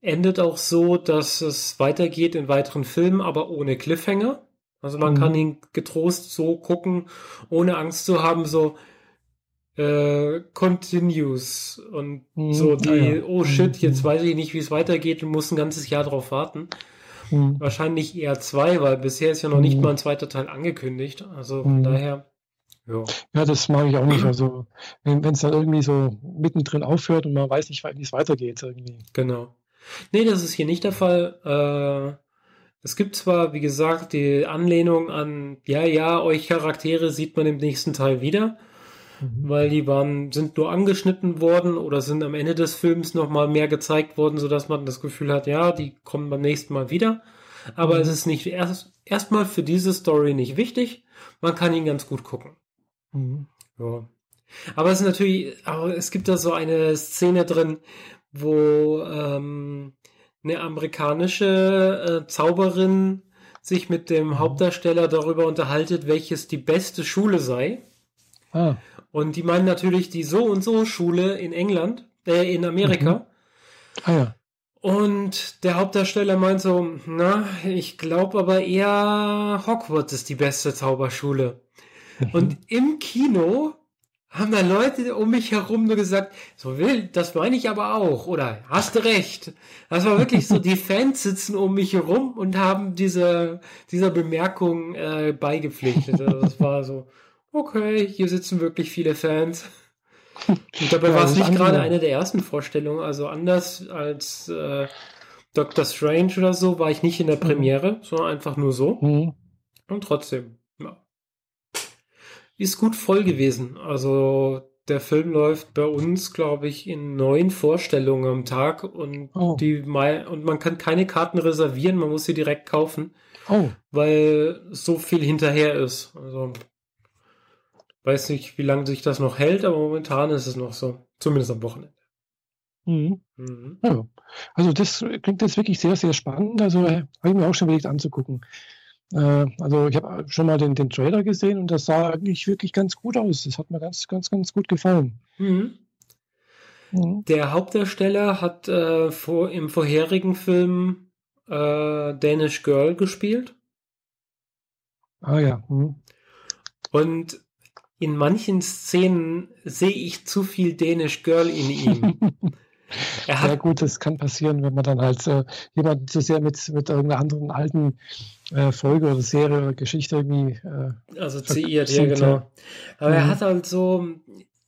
endet auch so, dass es weitergeht in weiteren Filmen, aber ohne Cliffhanger. Also man Mhm. kann ihn getrost so gucken, ohne Angst zu haben, so äh, continues und Mhm. so die, Ah, ja. oh shit, Mhm. jetzt weiß ich nicht, wie es weitergeht und muss ein ganzes Jahr drauf warten. Mhm. Wahrscheinlich eher zwei, weil bisher ist ja noch nicht Mhm. mal ein zweiter Teil angekündigt. Also von Mhm. daher, ja. Ja, das mag ich auch nicht. Also, wenn es dann irgendwie so mittendrin aufhört und man weiß nicht, wie es weitergeht irgendwie. Genau. Nee, das ist hier nicht der Fall. Äh, es gibt zwar, wie gesagt, die Anlehnung an, ja, ja, euch Charaktere sieht man im nächsten Teil wieder, Mhm. weil die waren, sind nur angeschnitten worden oder sind am Ende des Films nochmal mehr gezeigt worden, sodass man das Gefühl hat, ja, die kommen beim nächsten Mal wieder. Aber Mhm. es ist nicht erst, erstmal für diese Story nicht wichtig. Man kann ihn ganz gut gucken. Mhm. Ja. Aber es ist natürlich, aber es gibt da so eine Szene drin, wo ähm, eine amerikanische äh, Zauberin sich mit dem Hauptdarsteller darüber unterhaltet, welches die beste Schule sei. Ah, Und die meinen natürlich die so und so Schule in England, äh, in Amerika. ah ja. Und der Hauptdarsteller meint so, na, ich glaube aber eher Hogwarts ist die beste Zauberschule. Und im Kino haben da Leute um mich herum nur gesagt, so will, das meine ich aber auch. Oder hast du recht. Das war wirklich so, die Fans sitzen um mich herum und haben diese, dieser Bemerkung äh, beigepflichtet. Also das war so, okay, hier sitzen wirklich viele Fans. Und dabei Ja, war es nicht gerade eine der ersten Vorstellungen, also anders als äh, Doctor Strange oder so, war ich nicht in der Premiere, sondern einfach nur so. Mhm. Und trotzdem, ja. Ist gut voll gewesen. Also der Film läuft bei uns, glaube ich, in neun Vorstellungen am Tag und Oh. die und man kann keine Karten reservieren, man muss sie direkt kaufen, Oh, weil so viel hinterher ist. Also weiß nicht, wie lange sich das noch hält, aber momentan ist es noch so. Zumindest am Wochenende. mhm. Mhm. Ja. Also das klingt jetzt wirklich sehr, sehr spannend. Also äh, habe ich mir auch schon überlegt anzugucken. Äh, also ich habe schon mal den, den Trailer gesehen und das sah eigentlich wirklich ganz gut aus. Das hat mir ganz, ganz, ganz gut gefallen. Mhm. Mhm. Der Hauptdarsteller hat äh, vor, im vorherigen Film äh, Danish Girl gespielt Ah ja. Mhm. und in manchen Szenen sehe ich zu viel Danish Girl in ihm. Er Ja gut, das kann passieren, wenn man dann halt äh, jemanden zu sehr mit, mit irgendeiner anderen alten äh, Folge oder Serie oder Geschichte irgendwie äh, assoziiert, ja genau. Aber er Mhm. hat halt so,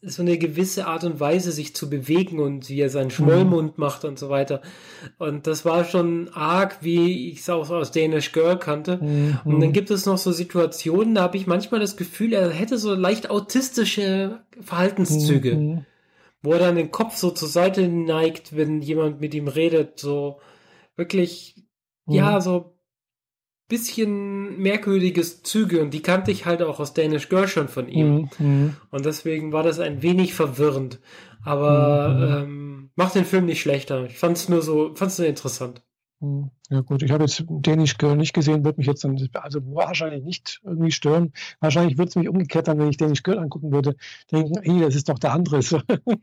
so eine gewisse Art und Weise, sich zu bewegen und wie er Mhm. seinen Schmollmund macht und so weiter. Und das war schon arg, wie ich es auch aus Danish Girl kannte. Mhm. Und dann gibt es noch so Situationen, da habe ich manchmal das Gefühl, er hätte so leicht autistische Verhaltenszüge, Mhm. wo er dann den Kopf so zur Seite neigt, wenn jemand mit ihm redet, so wirklich, Mhm. ja, so bisschen merkwürdiges Züge und die kannte ich halt auch aus Danish Girl schon von ihm. Mhm. Mhm. Und deswegen war das ein wenig verwirrend. Aber Mhm. ähm, macht den Film nicht schlechter. Ich fand es nur so, fand es nur interessant. Mhm. Ja gut, ich habe jetzt Danish Girl nicht gesehen, wird mich jetzt dann also wahrscheinlich nicht irgendwie stören. Wahrscheinlich würde es mich umgekehrt dann, wenn ich Danish Girl angucken würde, denken, hey, das ist doch der andere.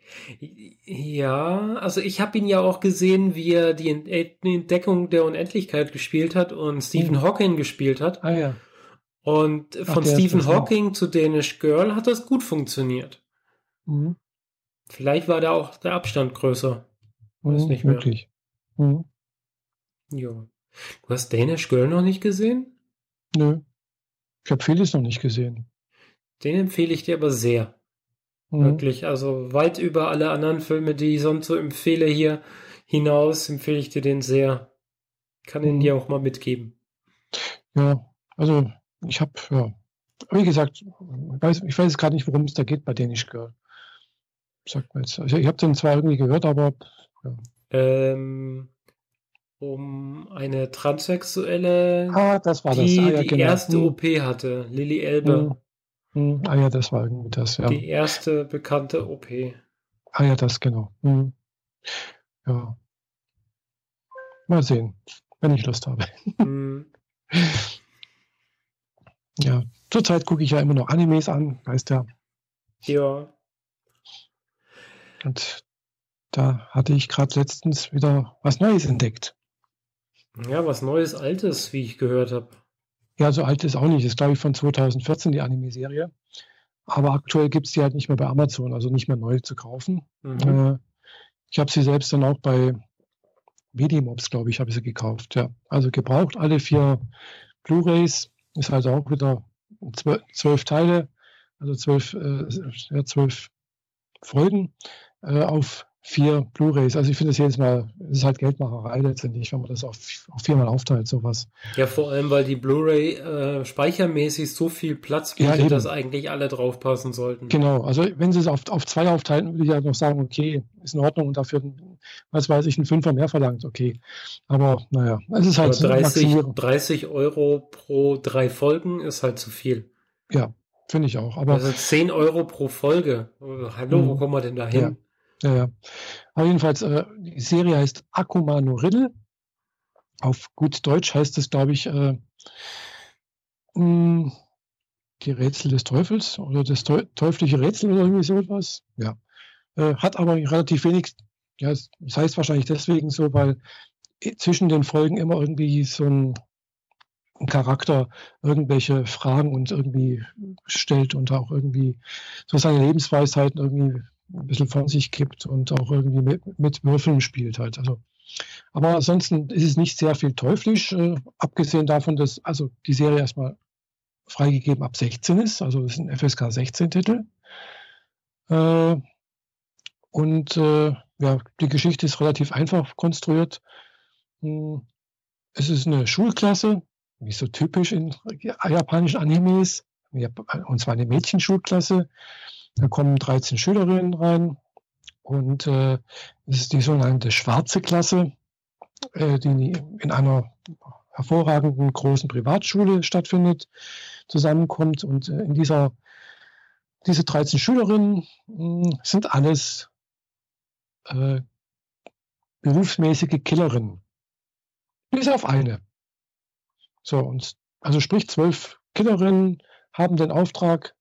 Ja, also ich habe ihn ja auch gesehen, wie er die Ent- die Entdeckung der Unendlichkeit gespielt hat und Stephen Mhm. Hawking gespielt hat. ah ja. Und Ach, von ist Stephen. Hawking zu Danish Girl hat das gut funktioniert. Mhm. Vielleicht war da auch der Abstand größer. Weiß Mhm. nicht mehr. Möglich. Mhm. Ja. Du hast Danish Girl noch nicht gesehen? Nö. Ich habe vieles noch nicht gesehen. Den empfehle ich dir aber sehr. Mhm. Wirklich. Also weit über alle anderen Filme, die ich sonst so empfehle hier hinaus, empfehle ich dir den sehr. Kann ihn Mhm. dir auch mal mitgeben. Ja, also ich habe, ja, wie gesagt, ich weiß, ich weiß gerade nicht, worum es da geht bei Danish Girl. Sagt mir jetzt. Also ich habe den zwar irgendwie gehört, aber ja. Ähm, um eine Transsexuelle, Ah, das war das. die ah, ja, die genau. erste Hm, OP hatte. Lilly Elbe. hm, hm. Ah ja, das war irgendwie das, ja. Die erste bekannte OP. Ah ja, das genau. Hm. Ja. Mal sehen, wenn ich Lust habe. Hm. Ja, zurzeit gucke ich ja immer noch Animes an, weißt ja. Ja. Und Da hatte ich gerade letztens wieder was Neues entdeckt. Ja, was Neues, Altes, wie ich gehört habe. Ja, so alt ist auch nicht. Das ist, glaube ich, von 2014 die Anime-Serie. Aber aktuell gibt es die halt nicht mehr bei Amazon, also nicht mehr neu zu kaufen. Mhm. Äh, ich habe sie selbst dann auch bei Medimobs, glaube ich, habe ich sie gekauft. Ja. Also gebraucht alle vier Blu-Rays. Ist also auch wieder zwölf, zwölf Teile, also zwölf, äh, ja, zwölf Folgen äh, auf vier Blu-rays. Also ich finde es jedes Mal, es ist halt Geldmacherei letztendlich, wenn man das auf, auf viermal aufteilt, sowas. Ja, vor allem, weil die Blu-ray äh, speichermäßig so viel Platz bietet, ja, dass eigentlich alle draufpassen sollten. Genau, also wenn sie es auf, auf zwei aufteilen, würde ich halt noch sagen, okay, ist in Ordnung und dafür, was weiß ich, ein Fünfer mehr verlangt, okay. Aber naja, es ist halt 30, 30 Euro pro drei Folgen ist halt zu viel. Ja, finde ich auch. Aber also 10 Euro pro Folge. Hallo, wo mhm. kommen wir denn da hin? Ja. Ja, ja. Aber jedenfalls, äh, die Serie heißt Akuma no Riddle. Auf gut Deutsch heißt es, glaube ich, äh, hm, die Rätsel des Teufels oder das teuflische Rätsel oder irgendwie so etwas. Ja. Äh, hat aber relativ wenig, ja, das heißt wahrscheinlich deswegen so, weil zwischen den Folgen immer irgendwie so ein, ein Charakter irgendwelche Fragen und irgendwie stellt und auch irgendwie so seine Lebensweisheiten irgendwie ein bisschen von sich gibt und auch irgendwie mit, mit Würfeln spielt halt. Also, aber ansonsten ist es nicht sehr viel teuflisch, äh, abgesehen davon, dass also die Serie erstmal freigegeben ab 16 ist, also es ist ein FSK 16 Titel. Äh, und äh, ja, die Geschichte ist relativ einfach konstruiert. Hm, es ist eine Schulklasse, wie so typisch in japanischen Animes, und zwar eine Mädchenschulklasse. Da kommen 13 Schülerinnen rein und äh, es ist die sogenannte schwarze Klasse, äh, die in einer hervorragenden großen Privatschule stattfindet, zusammenkommt. Und äh, in dieser, diese 13 Schülerinnen mh, hm, sind alles äh, berufsmäßige Killerinnen. Bis auf eine. So, und also sprich, zwölf Killerinnen haben den Auftrag,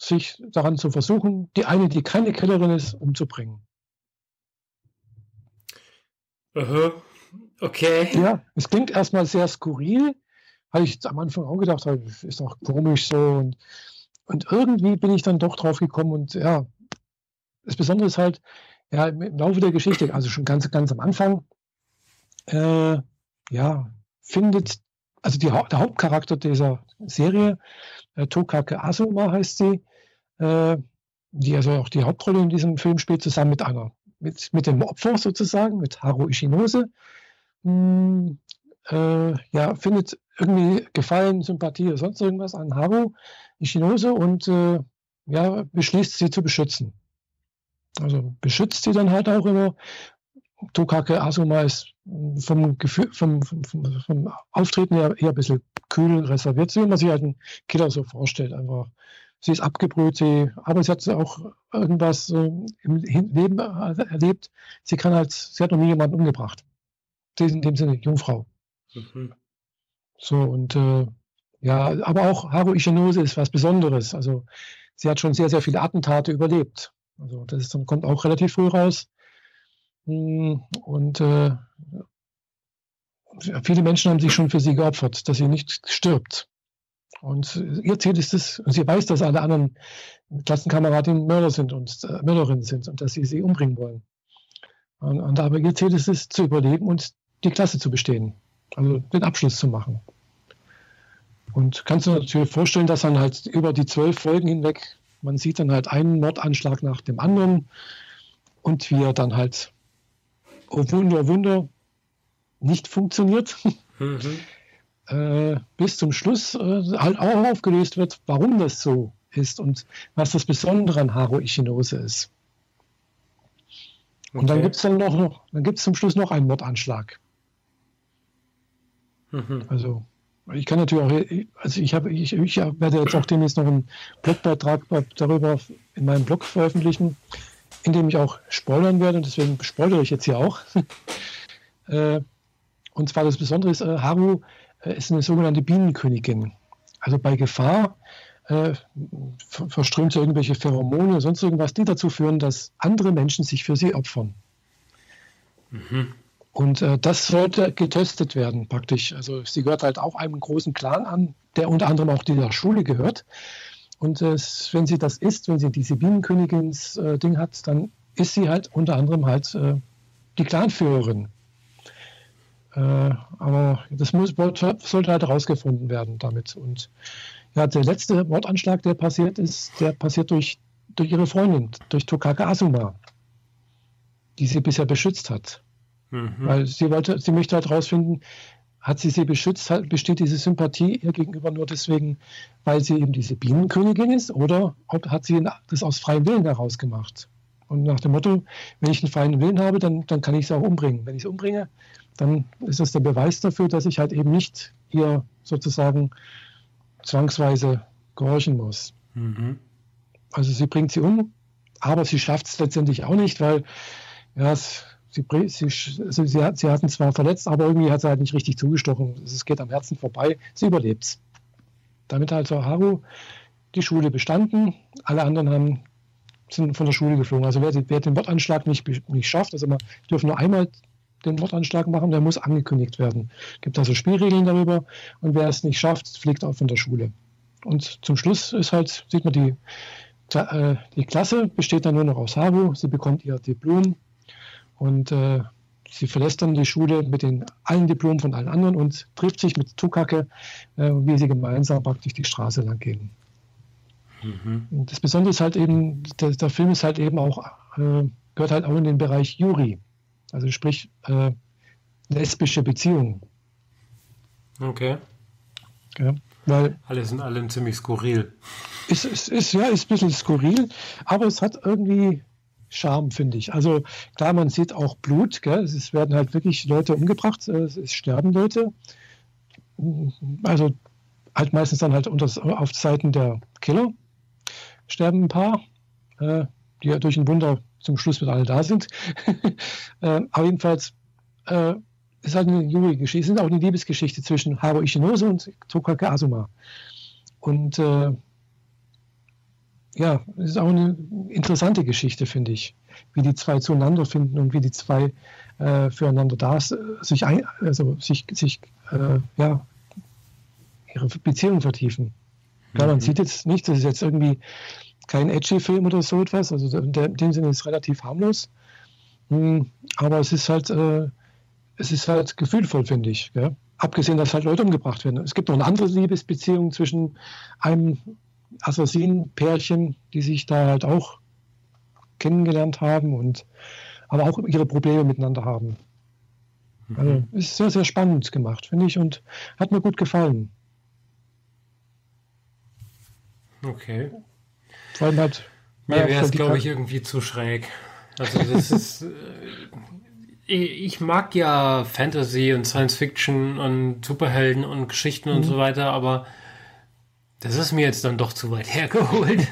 sich daran zu versuchen, die eine, die keine Killerin ist, umzubringen. Aha. Okay. Ja, es klingt erstmal sehr skurril. Habe ich am Anfang auch gedacht, ist doch komisch so. Und, und irgendwie bin ich dann doch drauf gekommen. Und ja, das Besondere ist halt, ja, im Laufe der Geschichte, also schon ganz, ganz am Anfang, äh, ja, findet, also die, der Hauptcharakter dieser Serie, äh, Tokake Asuma heißt sie, äh, die also auch die Hauptrolle in diesem Film spielt, zusammen mit einer, mit, mit dem Opfer sozusagen, mit Haru Ishinose. Hm, äh, ja, findet irgendwie Gefallen, Sympathie oder sonst irgendwas an Haru Ishinose und äh, ja, beschließt sie zu beschützen. Also beschützt sie dann halt auch immer. Tokake Asuma ist vom, Gefühl, vom, vom, vom Auftreten her eher ein bisschen kühl reserviert, wie man sich halt einen Killer so vorstellt. Einfach sie ist abgebrüht, sie, aber sie hat auch irgendwas äh, im Leben erlebt. Sie kann halt, sie hat noch nie jemanden umgebracht. Sie ist in dem Sinne Jungfrau. Mhm. So, und äh, ja, aber auch Haru Ishinose ist was Besonderes. Also sie hat schon sehr, sehr viele Attentate überlebt. Also das ist, kommt auch relativ früh raus. Hm, und äh, viele Menschen haben sich schon für sie geopfert, dass sie nicht stirbt. Und ihr Ziel ist es, und sie weiß, dass alle anderen Klassenkameradinnen Mörder sind und äh, Mörderinnen sind und dass sie sie umbringen wollen. Und, und aber ihr Ziel ist es, zu überleben und die Klasse zu bestehen, also den Abschluss zu machen. Und kannst du natürlich vorstellen, dass dann halt über die zwölf Folgen hinweg, man sieht dann halt einen Mordanschlag nach dem anderen und wie er dann halt, oh Wunder, Wunder, nicht funktioniert. Mhm. Äh, bis zum Schluss äh, halt auch aufgelöst wird, warum das so ist und was das Besondere an Haro Ichinose ist. Okay. Und dann gibt es dann noch, noch dann gibt zum Schluss noch einen Mordanschlag. Mhm. Also ich kann natürlich auch, also ich habe, ich, ich werde jetzt auch demnächst noch einen Blogbeitrag darüber in meinem Blog veröffentlichen, in dem ich auch spoilern werde und deswegen spoilere ich jetzt hier auch. Äh, und zwar das Besondere ist, Haru äh, ist eine sogenannte Bienenkönigin. Also bei Gefahr äh, verströmt irgendwelche Pheromone, sonst irgendwas, die dazu führen, dass andere Menschen sich für sie opfern. Mhm. Und äh, das sollte getestet werden, praktisch. Also sie gehört halt auch einem großen Clan an, der unter anderem auch dieser Schule gehört. Und äh, wenn sie das ist, wenn sie diese Bienenkönigins-Ding äh, hat, dann ist sie halt unter anderem halt äh, die Clanführerin. Äh, aber das muss, sollte halt herausgefunden werden damit. Und ja, der letzte Mordanschlag, der passiert ist, der passiert durch, durch ihre Freundin, durch Tokaka Asuma, die sie bisher beschützt hat. Mhm. Weil sie wollte, sie möchte halt herausfinden, hat sie sie beschützt, besteht diese Sympathie ihr gegenüber nur deswegen, weil sie eben diese Bienenkönigin ist, oder hat sie das aus freiem Willen heraus gemacht? Und nach dem Motto, wenn ich einen freien Willen habe, dann, dann kann ich sie auch umbringen. Wenn ich sie umbringe, dann ist das der Beweis dafür, dass ich halt eben nicht ihr sozusagen zwangsweise gehorchen muss. Mhm. Also sie bringt sie um, aber sie schafft es letztendlich auch nicht, weil ja, es, sie, sie, sie, sie, hat, sie hatten zwar verletzt, aber irgendwie hat sie halt nicht richtig zugestochen. Es geht am Herzen vorbei. Sie überlebt es. Damit hat also Haru die Schule bestanden. Alle anderen haben, sind von der Schule geflogen. Also wer, wer den Wortanschlag nicht, nicht schafft, also man dürfen nur einmal den Mordanschlag machen, der muss angekündigt werden. Es gibt also Spielregeln darüber und wer es nicht schafft, fliegt auch von der Schule. Und zum Schluss ist halt, sieht man die, äh, die Klasse besteht dann nur noch aus Haru, sie bekommt ihr Diplom und äh, sie verlässt dann die Schule mit den allen Diplomen von allen anderen und trifft sich mit Tukake, äh, wie sie gemeinsam praktisch die Straße lang gehen. Mhm. Das Besondere ist halt eben, der, der Film ist halt eben auch, äh, gehört halt auch in den Bereich Yuri. Also sprich äh, lesbische Beziehungen. Okay. Ja, weil Alle sind alle ziemlich skurril. Es ist, ist, ja, ist ein bisschen skurril, aber es hat irgendwie Charme, finde ich. Also klar, man sieht auch Blut, gell? es werden halt wirklich Leute umgebracht, äh, es sterben Leute. Also halt meistens dann halt unter, auf Seiten der Killer sterben ein paar, äh, die ja durch ein Wunder zum Schluss wieder alle da sind. äh, aber jedenfalls äh, ist halt eine Yuri-Geschichte, es ist auch eine Liebesgeschichte zwischen Haru Ishinose und Tokake Asuma. Und äh, ja, es ist auch eine interessante Geschichte, finde ich, wie die zwei zueinander finden und wie die zwei äh, füreinander da sich, ein, also sich, sich äh, ja, ihre Beziehung vertiefen. Klar, man mhm. sieht jetzt nicht, das ist jetzt irgendwie kein edgy Film oder so etwas. Also in dem Sinne ist es relativ harmlos. Hm, aber es ist halt, äh, es ist halt gefühlvoll, finde ich. Gell? Abgesehen, dass halt Leute umgebracht werden. Es gibt noch eine andere Liebesbeziehung zwischen einem Assassinen-Pärchen, die sich da halt auch kennengelernt haben und aber auch ihre Probleme miteinander haben. Mhm. Also ist sehr, sehr spannend gemacht, finde ich, und hat mir gut gefallen. Okay. Vor allem halt. Mir wäre es, glaube ich, irgendwie zu schräg. Also das ist. Äh, ich mag ja Fantasy und Science Fiction und Superhelden und Geschichten mhm. und so weiter, aber das ist mir jetzt dann doch zu weit hergeholt.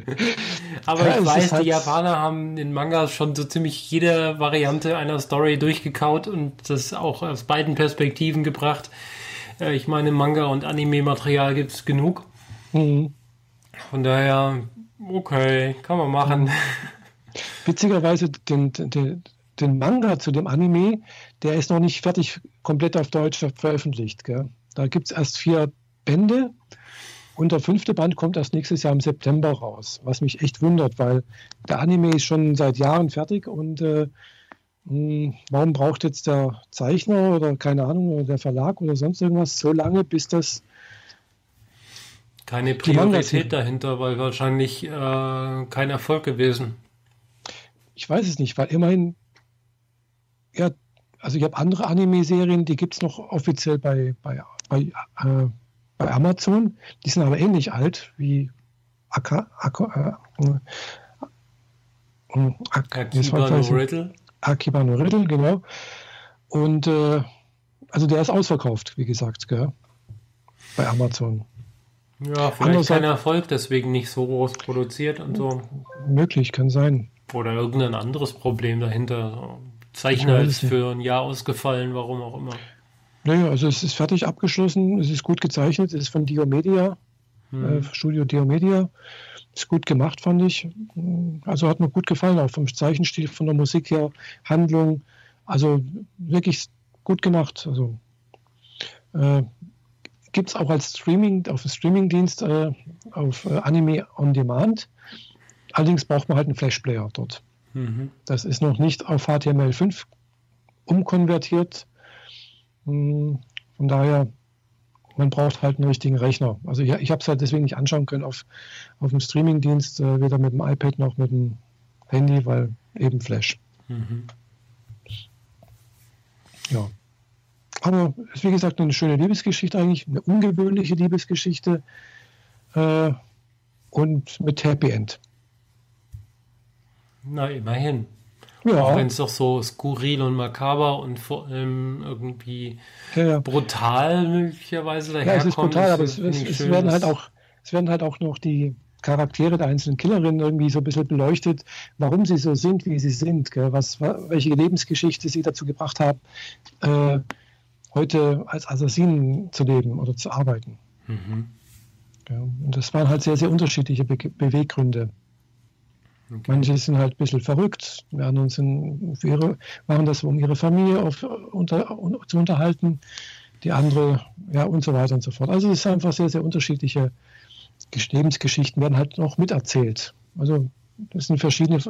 aber ja, ich weiß, halt die Japaner haben in Mangas schon so ziemlich jede Variante einer Story durchgekaut und das auch aus beiden Perspektiven gebracht. Äh, ich meine, Manga und Anime-Material gibt es genug. Mhm. Von daher, okay, kann man machen. Witzigerweise, den, den, den Manga zu dem Anime, der ist noch nicht fertig komplett auf Deutsch veröffentlicht. Gell? Da gibt es erst vier Bände und der fünfte Band kommt erst nächstes Jahr im September raus, was mich echt wundert, weil der Anime ist schon seit Jahren fertig und äh, hm, warum braucht jetzt der Zeichner oder keine Ahnung, oder der Verlag oder sonst irgendwas so lange, bis das keine Priorität dahinter, weil wahrscheinlich äh, kein Erfolg gewesen. Ich weiß es nicht, weil immerhin, ja, also ich habe andere Anime-Serien, die gibt es noch offiziell bei, bei, bei, äh, bei Amazon. Die sind aber ähnlich alt wie Aka, Aka, äh, äh, Akiba no Riddle. Akiba no Riddle, genau. Und äh, also der ist ausverkauft, wie gesagt, gell? bei Amazon. Ja, vielleicht kein Erfolg, deswegen nicht so groß produziert und so. Möglich, kann sein. Oder irgendein anderes Problem dahinter. Zeichner ist für ein Jahr ausgefallen, warum auch immer. Naja, also es ist fertig abgeschlossen, es ist gut gezeichnet, es ist von Diomedia. mhm. Studio Dio Media. Ist gut gemacht, fand ich. Also hat mir gut gefallen, auch vom Zeichenstil, von der Musik her, Handlung. Also wirklich gut gemacht. Also äh, gibt es auch als Streaming, auf dem Streamingdienst äh, auf äh, Anime on Demand. Allerdings braucht man halt einen Flashplayer dort. Mhm. Das ist noch nicht auf HTML5 umkonvertiert. Hm, von daher, man braucht halt einen richtigen Rechner. Also ich, ich habe es halt deswegen nicht anschauen können auf, auf dem Streamingdienst, äh, weder mit dem iPad noch mit dem Handy, weil eben Flash. Mhm. Ja. Aber es ist wie gesagt eine schöne Liebesgeschichte eigentlich, eine ungewöhnliche Liebesgeschichte äh, und mit Happy End. Na, immerhin. Ja. Auch wenn es doch so skurril und makaber und vor allem irgendwie ja, ja. brutal möglicherweise daherkommt. Ja, es ist brutal, aber es, es, es werden halt auch, es werden halt auch noch die Charaktere der einzelnen Killerinnen irgendwie so ein bisschen beleuchtet, warum sie so sind, wie sie sind, gell? Was, welche Lebensgeschichte sie dazu gebracht haben, äh, heute als Assassinen zu leben oder zu arbeiten. Mhm. Ja, und das waren halt sehr, sehr unterschiedliche Be Beweggründe. Okay. Manche sind halt ein bisschen verrückt, werden sind für ihre, machen das, um ihre Familie auf, unter, un, zu unterhalten, die andere, ja, und so weiter und so fort. Also es sind einfach sehr, sehr unterschiedliche Lebensgeschichten, werden halt noch miterzählt. Also es sind verschiedene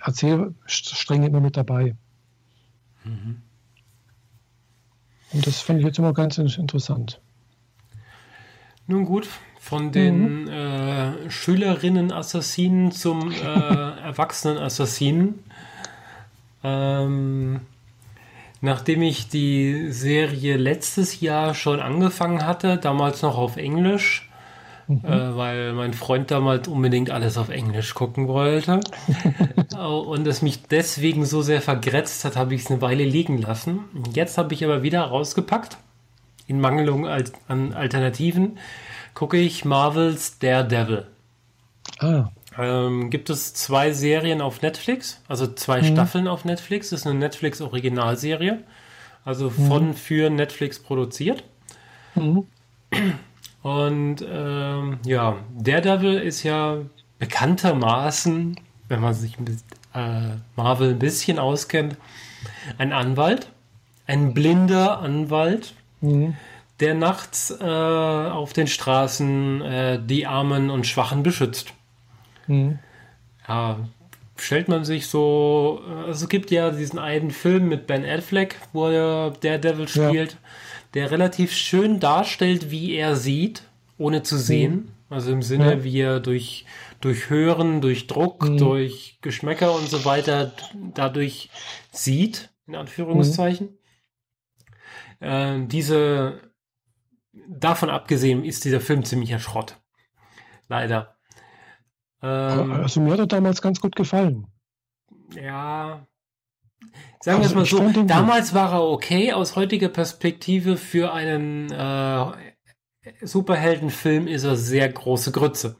Erzählstränge immer mit dabei. Mhm. Und das fand ich jetzt immer ganz interessant. Nun gut, von den mhm. äh, Schülerinnen-Assassinen zum äh, Erwachsenen-Assassinen. Ähm, nachdem ich die Serie letztes Jahr schon angefangen hatte, damals noch auf Englisch, mhm. äh, weil mein Freund damals unbedingt alles auf Englisch gucken wollte und es mich deswegen so sehr vergrätzt hat, habe ich es eine Weile liegen lassen. Jetzt habe ich aber wieder rausgepackt, in Mangelung an Alternativen gucke ich Marvels Daredevil. Ah. Ähm, gibt es zwei Serien auf Netflix, also zwei mhm. Staffeln auf Netflix. Das ist eine Netflix-Originalserie, also mhm. von mhm. für Netflix produziert. Mhm. Und ähm, ja, Daredevil ist ja bekanntermaßen, wenn man sich mit äh, Marvel ein bisschen auskennt, ein Anwalt, ein blinder Anwalt, mhm der nachts äh, auf den Straßen äh, die Armen und Schwachen beschützt. Mhm. Ja, stellt man sich so, äh, also es gibt ja diesen einen Film mit Ben Affleck, wo er Daredevil spielt, ja. Der relativ schön darstellt, wie er sieht, ohne zu sehen. Mhm. Also im Sinne, ja. wie er durch, durch Hören, durch Druck, mhm. durch Geschmäcker und so weiter dadurch sieht, in Anführungszeichen. Mhm. Äh, diese davon abgesehen ist dieser Film ziemlicher Schrott. Leider. Ähm, also mir hat er damals ganz gut gefallen. Ja. Sagen wir es also mal so, damals war er okay, aus heutiger Perspektive für einen äh, Superheldenfilm ist er sehr große Grütze.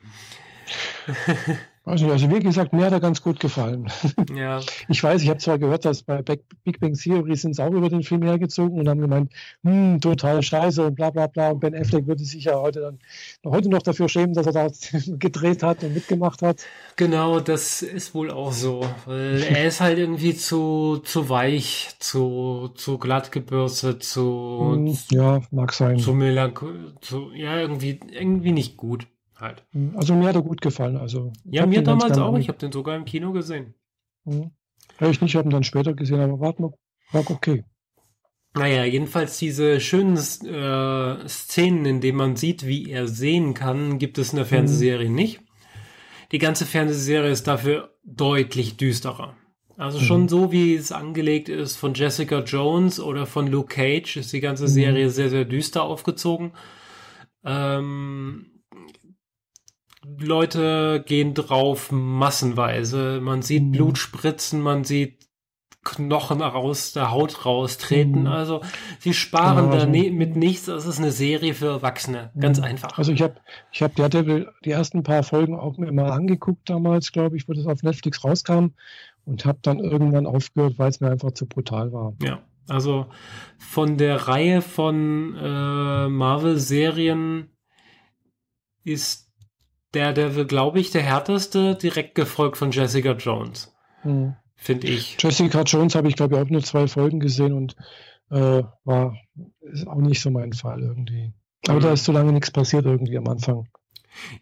Also, also wie gesagt, mir hat er ganz gut gefallen. Ja. Ich weiß, ich habe zwar gehört, dass bei Big Bang Theory sind sie auch über den Film hergezogen und haben gemeint, hm, total scheiße und bla bla bla. Und Ben Affleck würde sich ja heute dann heute noch dafür schämen, dass er da gedreht hat und mitgemacht hat. Genau, das ist wohl auch so. Weil er ist halt irgendwie zu, zu weich, zu, zu glatt gebürstet, zu, hm, ja, mag sein. Zu melancholisch, ja, irgendwie, irgendwie nicht gut halt. Hm, also mir hat er gut gefallen. Also, ja, mir damals auch. Ich habe den sogar im Kino gesehen. Mhm. Ja, ich nicht, habe ihn dann später gesehen, aber warte mal, war okay. Naja, jedenfalls diese schönen äh, Szenen, in denen man sieht, wie er sehen kann, gibt es in der Fernsehserie mhm. nicht. Die ganze Fernsehserie ist dafür deutlich düsterer. Also mhm. schon so, wie es angelegt ist von Jessica Jones oder von Luke Cage, ist die ganze Serie mhm. sehr, sehr düster aufgezogen. Ähm, Leute gehen drauf massenweise. Man sieht mhm. Blut spritzen, man sieht Knochen aus der Haut raustreten. Mhm. Also sie sparen also, da ne mit nichts. Das ist eine Serie für Erwachsene. Ganz mhm. einfach. Also ich habe ich hab Daredevil die ersten paar Folgen auch mir mal angeguckt damals, glaube ich, wo das auf Netflix rauskam und habe dann irgendwann aufgehört, weil es mir einfach zu brutal war. Ja. Also von der Reihe von äh, Marvel-Serien ist der, der glaube ich, der härteste, direkt gefolgt von Jessica Jones. Mhm. Finde ich. Jessica Jones habe ich, glaube ich, auch nur zwei Folgen gesehen und äh, war ist auch nicht so mein Fall irgendwie. Aber mhm. da ist so lange nichts passiert irgendwie am Anfang.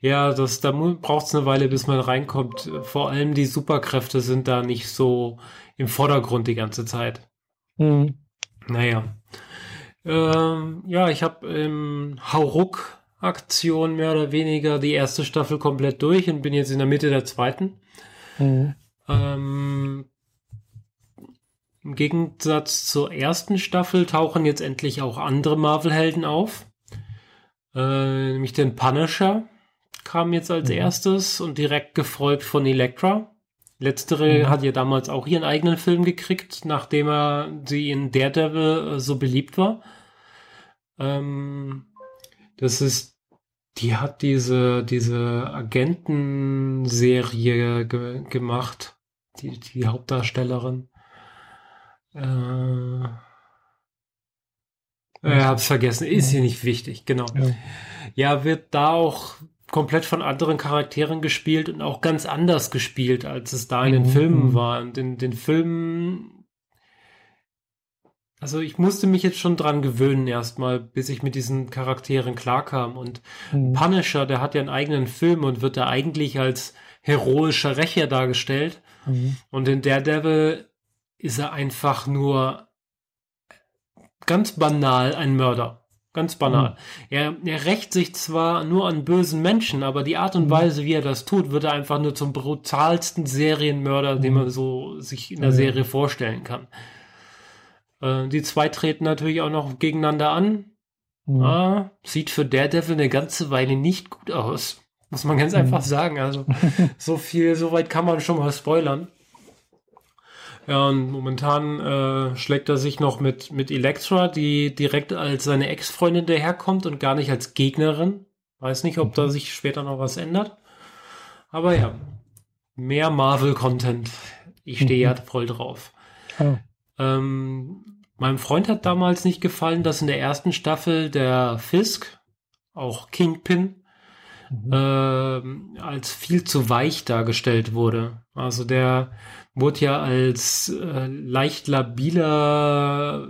Ja, das, da braucht es eine Weile, bis man reinkommt. Vor allem die Superkräfte sind da nicht so im Vordergrund die ganze Zeit. Mhm. Naja. Ähm, ja, ich habe im Hauruck-Aktion mehr oder weniger die erste Staffel komplett durch und bin jetzt in der Mitte der zweiten. Mhm. Ähm, Im Gegensatz zur ersten Staffel tauchen jetzt endlich auch andere Marvel-Helden auf. Äh, nämlich den Punisher kam jetzt als mhm. erstes und direkt gefolgt von Elektra. Letztere mhm. hat ja damals auch ihren eigenen Film gekriegt, nachdem er sie in Daredevil äh, so beliebt war. Ähm, das ist, die hat diese, diese Agentenserie ge gemacht, die, die Hauptdarstellerin. Äh, äh, hab's vergessen, ist hier nicht wichtig, genau. Ja. ja, wird da auch komplett von anderen Charakteren gespielt und auch ganz anders gespielt, als es da in den mhm. Filmen mhm. war. Und in den Filmen, also ich musste mich jetzt schon dran gewöhnen erstmal, bis ich mit diesen Charakteren klarkam. Und mhm. Punisher, der hat ja einen eigenen Film und wird da eigentlich als heroischer Rächer dargestellt. Mhm. Und in Daredevil ist er einfach nur ganz banal ein Mörder. Ganz banal. Mhm. Er, er rächt sich zwar nur an bösen Menschen, aber die Art und mhm. Weise, wie er das tut, wird er einfach nur zum brutalsten Serienmörder, mhm. den man so sich in der Serie vorstellen kann. Äh, die zwei treten natürlich auch noch gegeneinander an. Mhm. Ah, sieht für Daredevil eine ganze Weile nicht gut aus. Muss man ganz mhm. einfach sagen. Also, so viel, so weit kann man schon mal spoilern. Ja, und momentan äh, schlägt er sich noch mit, mit Elektra, die direkt als seine Ex-Freundin daherkommt und gar nicht als Gegnerin. Weiß nicht, ob da mhm. sich später noch was ändert. Aber ja, mehr Marvel-Content. Ich stehe ja mhm. voll drauf. Oh. Ähm, meinem Freund hat damals nicht gefallen, dass in der ersten Staffel der Fisk, auch Kingpin, mhm. äh, als viel zu weich dargestellt wurde. Also der wurde ja als äh, leicht labiler,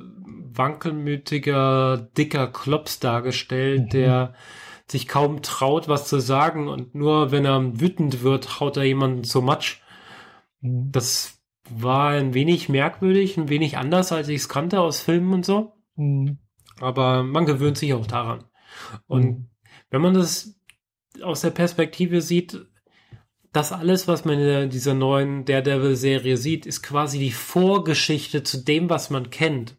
wankelmütiger, dicker Klops dargestellt, mhm. der sich kaum traut, was zu sagen und nur wenn er wütend wird, haut er jemanden zu Matsch. Mhm. Das war ein wenig merkwürdig, ein wenig anders, als ich es kannte aus Filmen und so. Mhm. Aber man gewöhnt sich auch daran. Und mhm. wenn man das aus der Perspektive sieht, das alles, was man in dieser neuen Daredevil-Serie sieht, ist quasi die Vorgeschichte zu dem, was man kennt.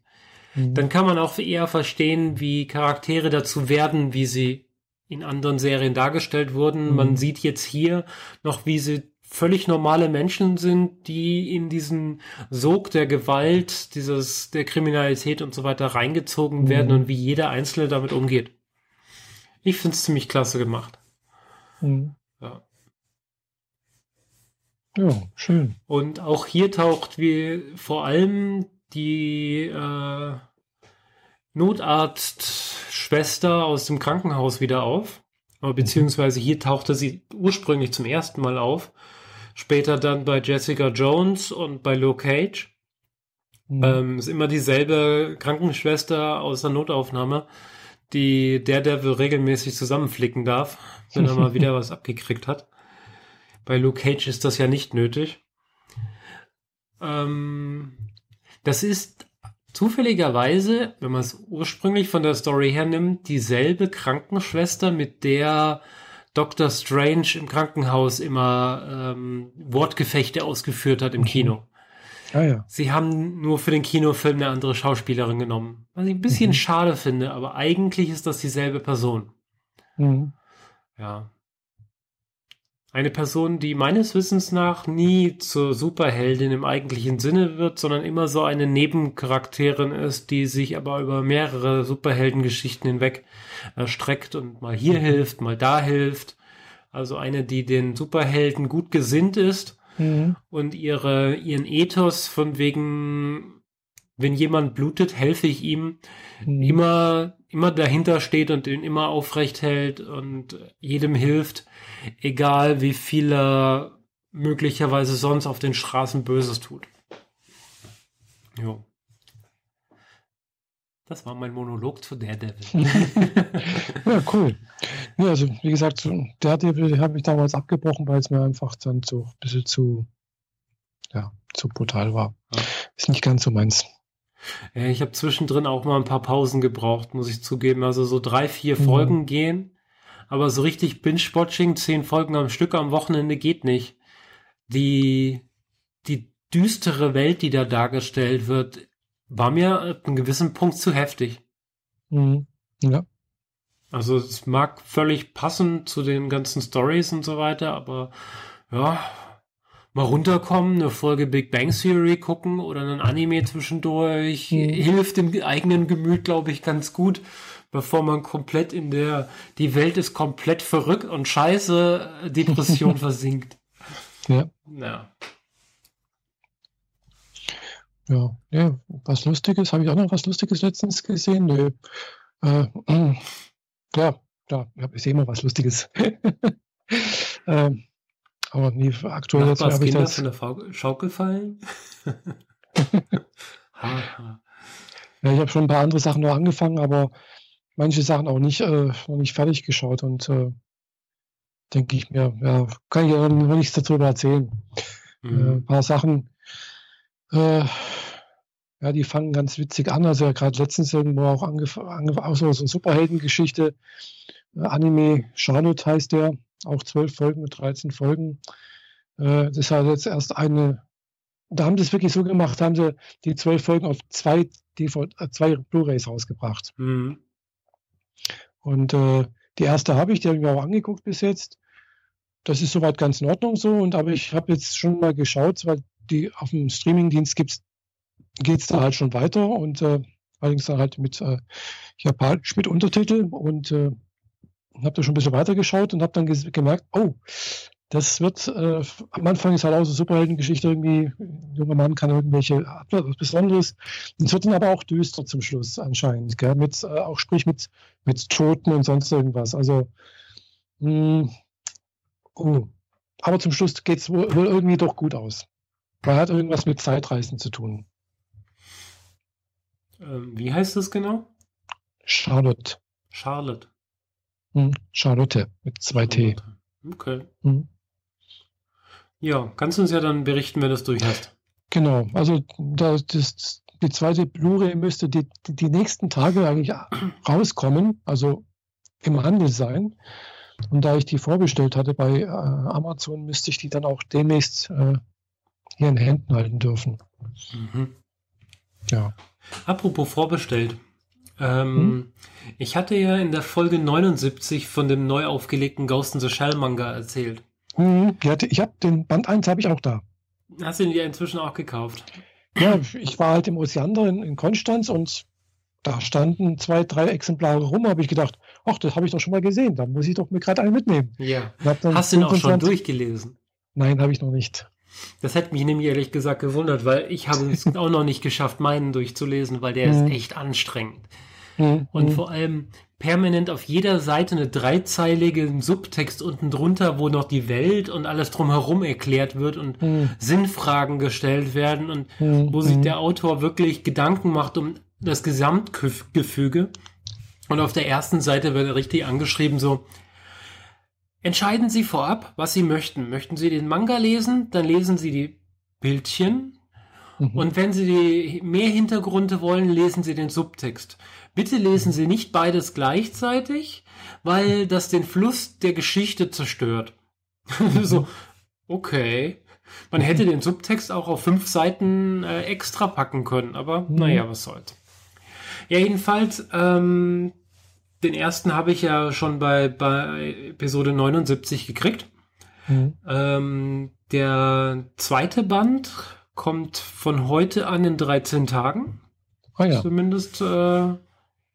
Mhm. Dann kann man auch eher verstehen, wie Charaktere dazu werden, wie sie in anderen Serien dargestellt wurden. Mhm. Man sieht jetzt hier noch, wie sie völlig normale Menschen sind, die in diesen Sog der Gewalt, dieses, der Kriminalität und so weiter reingezogen mhm. werden und wie jeder Einzelne damit umgeht. Ich finde es ziemlich klasse gemacht. Mhm. Ja. Ja, schön. Und auch hier taucht wie vor allem die äh, Notarztschwester aus dem Krankenhaus wieder auf. Beziehungsweise hier tauchte sie ursprünglich zum ersten Mal auf. Später dann bei Jessica Jones und bei Luke Cage. Mhm. Ähm, ist immer dieselbe Krankenschwester aus der Notaufnahme, die Daredevil regelmäßig zusammenflicken darf, wenn er mal wieder was abgekriegt hat. Bei Luke Cage ist das ja nicht nötig. Ähm, das ist zufälligerweise, wenn man es ursprünglich von der Story her nimmt, dieselbe Krankenschwester, mit der Dr. Strange im Krankenhaus immer ähm, Wortgefechte ausgeführt hat im mhm. Kino. Ah, ja. Sie haben nur für den Kinofilm eine andere Schauspielerin genommen. Was ich ein bisschen mhm. schade finde, aber eigentlich ist das dieselbe Person. Mhm. Ja. Eine Person, die meines Wissens nach nie zur Superheldin im eigentlichen Sinne wird, sondern immer so eine Nebencharakterin ist, die sich aber über mehrere Superheldengeschichten hinweg erstreckt und mal hier hilft, mal da hilft. Also eine, die den Superhelden gut gesinnt ist mhm. und ihre, ihren Ethos von wegen wenn jemand blutet, helfe ich ihm, Mhm. immer, immer dahinter steht und ihn immer aufrecht hält und jedem hilft, egal wie viel er möglicherweise sonst auf den Straßen Böses tut. Jo. Das war mein Monolog zu Daredevil. Ja, cool. Ja, also wie gesagt, Daredevil habe ich damals abgebrochen, weil es mir einfach dann so ein bisschen zu, ja, zu brutal war. Ja. Ist nicht ganz so meins. Ja, ich habe zwischendrin auch mal ein paar Pausen gebraucht, muss ich zugeben. Also so drei, vier Mhm. Folgen gehen. Aber so richtig Binge-Watching, zehn Folgen am Stück am Wochenende geht nicht. Die, die düstere Welt, die da dargestellt wird, war mir ab einem gewissen Punkt zu heftig. Mhm. Ja. Also es mag völlig passen zu den ganzen Stories und so weiter, aber ja, mal runterkommen, eine Folge Big Bang Theory gucken oder einen Anime zwischendurch Mhm. hilft dem eigenen Gemüt, glaube ich, ganz gut, bevor man komplett in der, die Welt ist komplett verrückt und scheiße, äh, Depression versinkt. Ja. Ja. Ja, ja, was Lustiges, habe ich auch noch was Lustiges letztens gesehen? Nö. Äh, mm, klar, klar, ja, ich sehe immer was Lustiges. ähm, aber nie, aktuell jetzt habe ich das. von der Schaukel fallen. Haha. Ja, ich habe schon ein paar andere Sachen noch angefangen, aber manche Sachen auch nicht, äh, noch nicht fertig geschaut und äh, denke ich mir, ja, kann ich ja noch nichts darüber erzählen. Äh, Mhm. ein paar Sachen, äh, ja, die fangen ganz witzig an. Also ja, gerade letztens irgendwo auch angefangen, ange auch so, so eine Superheldengeschichte. Äh, Anime Charlotte heißt der, auch zwölf Folgen mit 13 Folgen. Äh, das hat jetzt erst eine, da haben sie es wirklich so gemacht, haben sie die zwölf Folgen auf zwei, DVD, äh, zwei Blu-rays rausgebracht. Mhm. Und äh, die erste habe ich, die habe ich mir auch angeguckt bis jetzt. Das ist soweit ganz in Ordnung so. Und aber ich habe jetzt schon mal geschaut, weil die auf dem Streamingdienst gibt's, geht's da halt schon weiter und äh, allerdings dann halt mit äh, Japanisch mit Untertitel und äh, habe da schon ein bisschen weiter geschaut und habe dann gemerkt, oh, das wird äh, am Anfang ist halt auch so Superheldengeschichte irgendwie, ein junger Mann kann irgendwelche was Besonderes. Und es wird dann aber auch düster zum Schluss anscheinend, gell? mit äh, auch sprich mit mit Toten und sonst irgendwas. Also mh, oh. aber zum Schluss geht's wohl, wohl irgendwie doch gut aus. Weil hat irgendwas mit Zeitreisen zu tun. Ähm, wie heißt das genau? Charlotte. Charlotte. Hm, Charlotte mit zwei T. Okay. Hm. Ja, kannst du uns ja dann berichten, wenn du es durch hast. Genau, also da, das, die zweite Blu-ray müsste die, die, die nächsten Tage eigentlich rauskommen, also im Handel sein. Und da ich die vorbestellt hatte bei äh, Amazon, müsste ich die dann auch demnächst äh, hier in Händen halten dürfen. Mhm. Ja. Apropos vorbestellt. Ähm, Hm? Ich hatte ja in der Folge 79 von dem neu aufgelegten Ghost in the Shell Manga erzählt. Hatte, ich habe den Band 1 habe ich auch da. Hast du den dir inzwischen auch gekauft? Ja, ich war halt im Ozeander in, in Konstanz und da standen zwei, drei Exemplare rum, habe ich gedacht, ach, das habe ich doch schon mal gesehen, da muss ich doch mir gerade einen mitnehmen. Ja. Hast du ihn auch schon 25 durchgelesen? Nein, habe ich noch nicht. Das hätte mich nämlich ehrlich gesagt gewundert, weil ich habe es auch noch nicht geschafft, meinen durchzulesen, weil der ist Mhm. echt anstrengend. Mhm, Und mhm. vor allem permanent auf jeder Seite eine dreizeilige Subtext unten drunter, wo noch die Welt und alles drumherum erklärt wird und Mhm. Sinnfragen gestellt werden und Mhm, wo sich mhm. der Autor wirklich Gedanken macht um das Gesamtgefüge. Und auf der ersten Seite wird richtig angeschrieben so, entscheiden Sie vorab, was Sie möchten. Möchten Sie den Manga lesen, dann lesen Sie die Bildchen. Mhm. Und wenn Sie die mehr Hintergründe wollen, lesen Sie den Subtext. Bitte lesen Sie nicht beides gleichzeitig, weil das den Fluss der Geschichte zerstört. so, okay. Man hätte den Subtext auch auf fünf Seiten äh, extra packen können, aber Mhm. naja, was soll's. Ja, jedenfalls, ähm, den ersten habe ich ja schon bei, bei Episode 79 gekriegt. Mhm. Ähm, der zweite Band kommt von heute an in 13 Tagen. Ah ja. Zumindest, äh,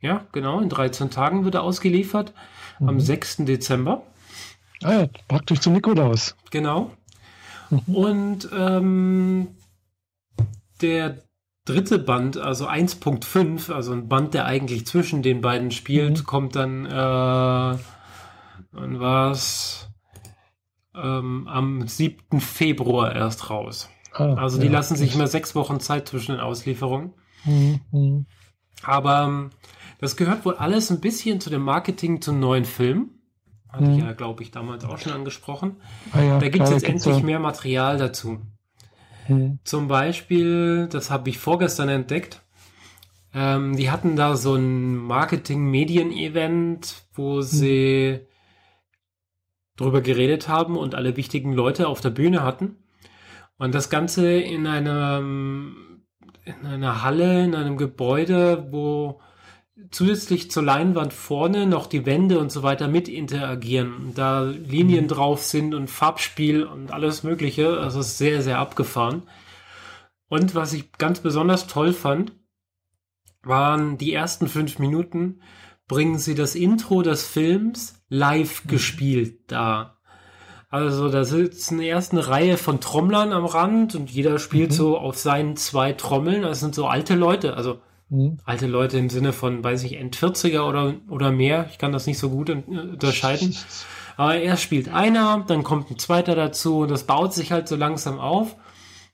ja, genau, in 13 Tagen wird er ausgeliefert. Am Mhm. 6. Dezember. Ah ja, praktisch zum Nikolaus. Genau. Mhm. Und ähm, der dritte Band, also 1.5, also ein Band, der eigentlich zwischen den beiden spielt, mhm. kommt dann, äh, wann war's? Ähm, am 7. Februar erst raus. Ah, also die ja, lassen sich immer sechs Wochen Zeit zwischen den Auslieferungen. Mhm. mhm. Aber ähm, das gehört wohl alles ein bisschen zu dem Marketing zum neuen Film. Hatte mhm. ich ja, glaube ich, damals auch schon angesprochen. Ah, ja, da gibt es jetzt endlich mehr Material dazu. Mhm. Zum Beispiel, das habe ich vorgestern entdeckt, ähm, die hatten da so ein Marketing-Medien-Event, wo mhm. sie drüber geredet haben und alle wichtigen Leute auf der Bühne hatten. Und das Ganze in einem, in einer Halle, in einem Gebäude, wo zusätzlich zur Leinwand vorne noch die Wände und so weiter mit interagieren. Da Linien mhm. drauf sind und Farbspiel und alles Mögliche. Also ist sehr, sehr abgefahren. Und was ich ganz besonders toll fand, waren die ersten fünf Minuten, bringen sie das Intro des Films live mhm. gespielt da. Also da sitzen erst eine Reihe von Trommlern am Rand und jeder spielt mhm. so auf seinen zwei Trommeln. Das sind so alte Leute, also mhm. alte Leute im Sinne von, weiß ich, End-40er oder, oder mehr. Ich kann das nicht so gut unterscheiden. Aber erst spielt einer, dann kommt ein zweiter dazu und das baut sich halt so langsam auf,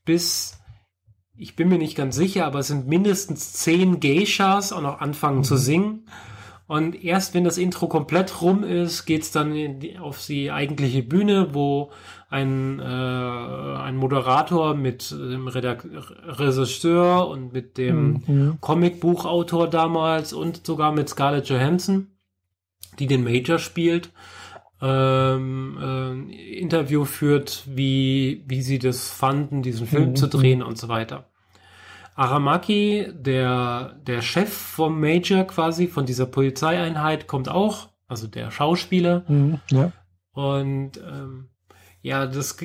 bis ich bin mir nicht ganz sicher, aber es sind mindestens zehn Geishas auch noch anfangen mhm. zu singen. Und erst wenn das Intro komplett rum ist, geht's dann die, auf die eigentliche Bühne, wo ein, äh, ein Moderator mit dem Redak Regisseur und mit dem mhm. Comicbuchautor damals und sogar mit Scarlett Johansson, die den Major spielt, ähm, äh, Interview führt, wie, wie sie das fanden, diesen Film mhm. zu drehen und so weiter. Aramaki, der, der Chef vom Major quasi, von dieser Polizeieinheit, kommt auch, also der Schauspieler. Mhm, ja. Und ähm, ja, das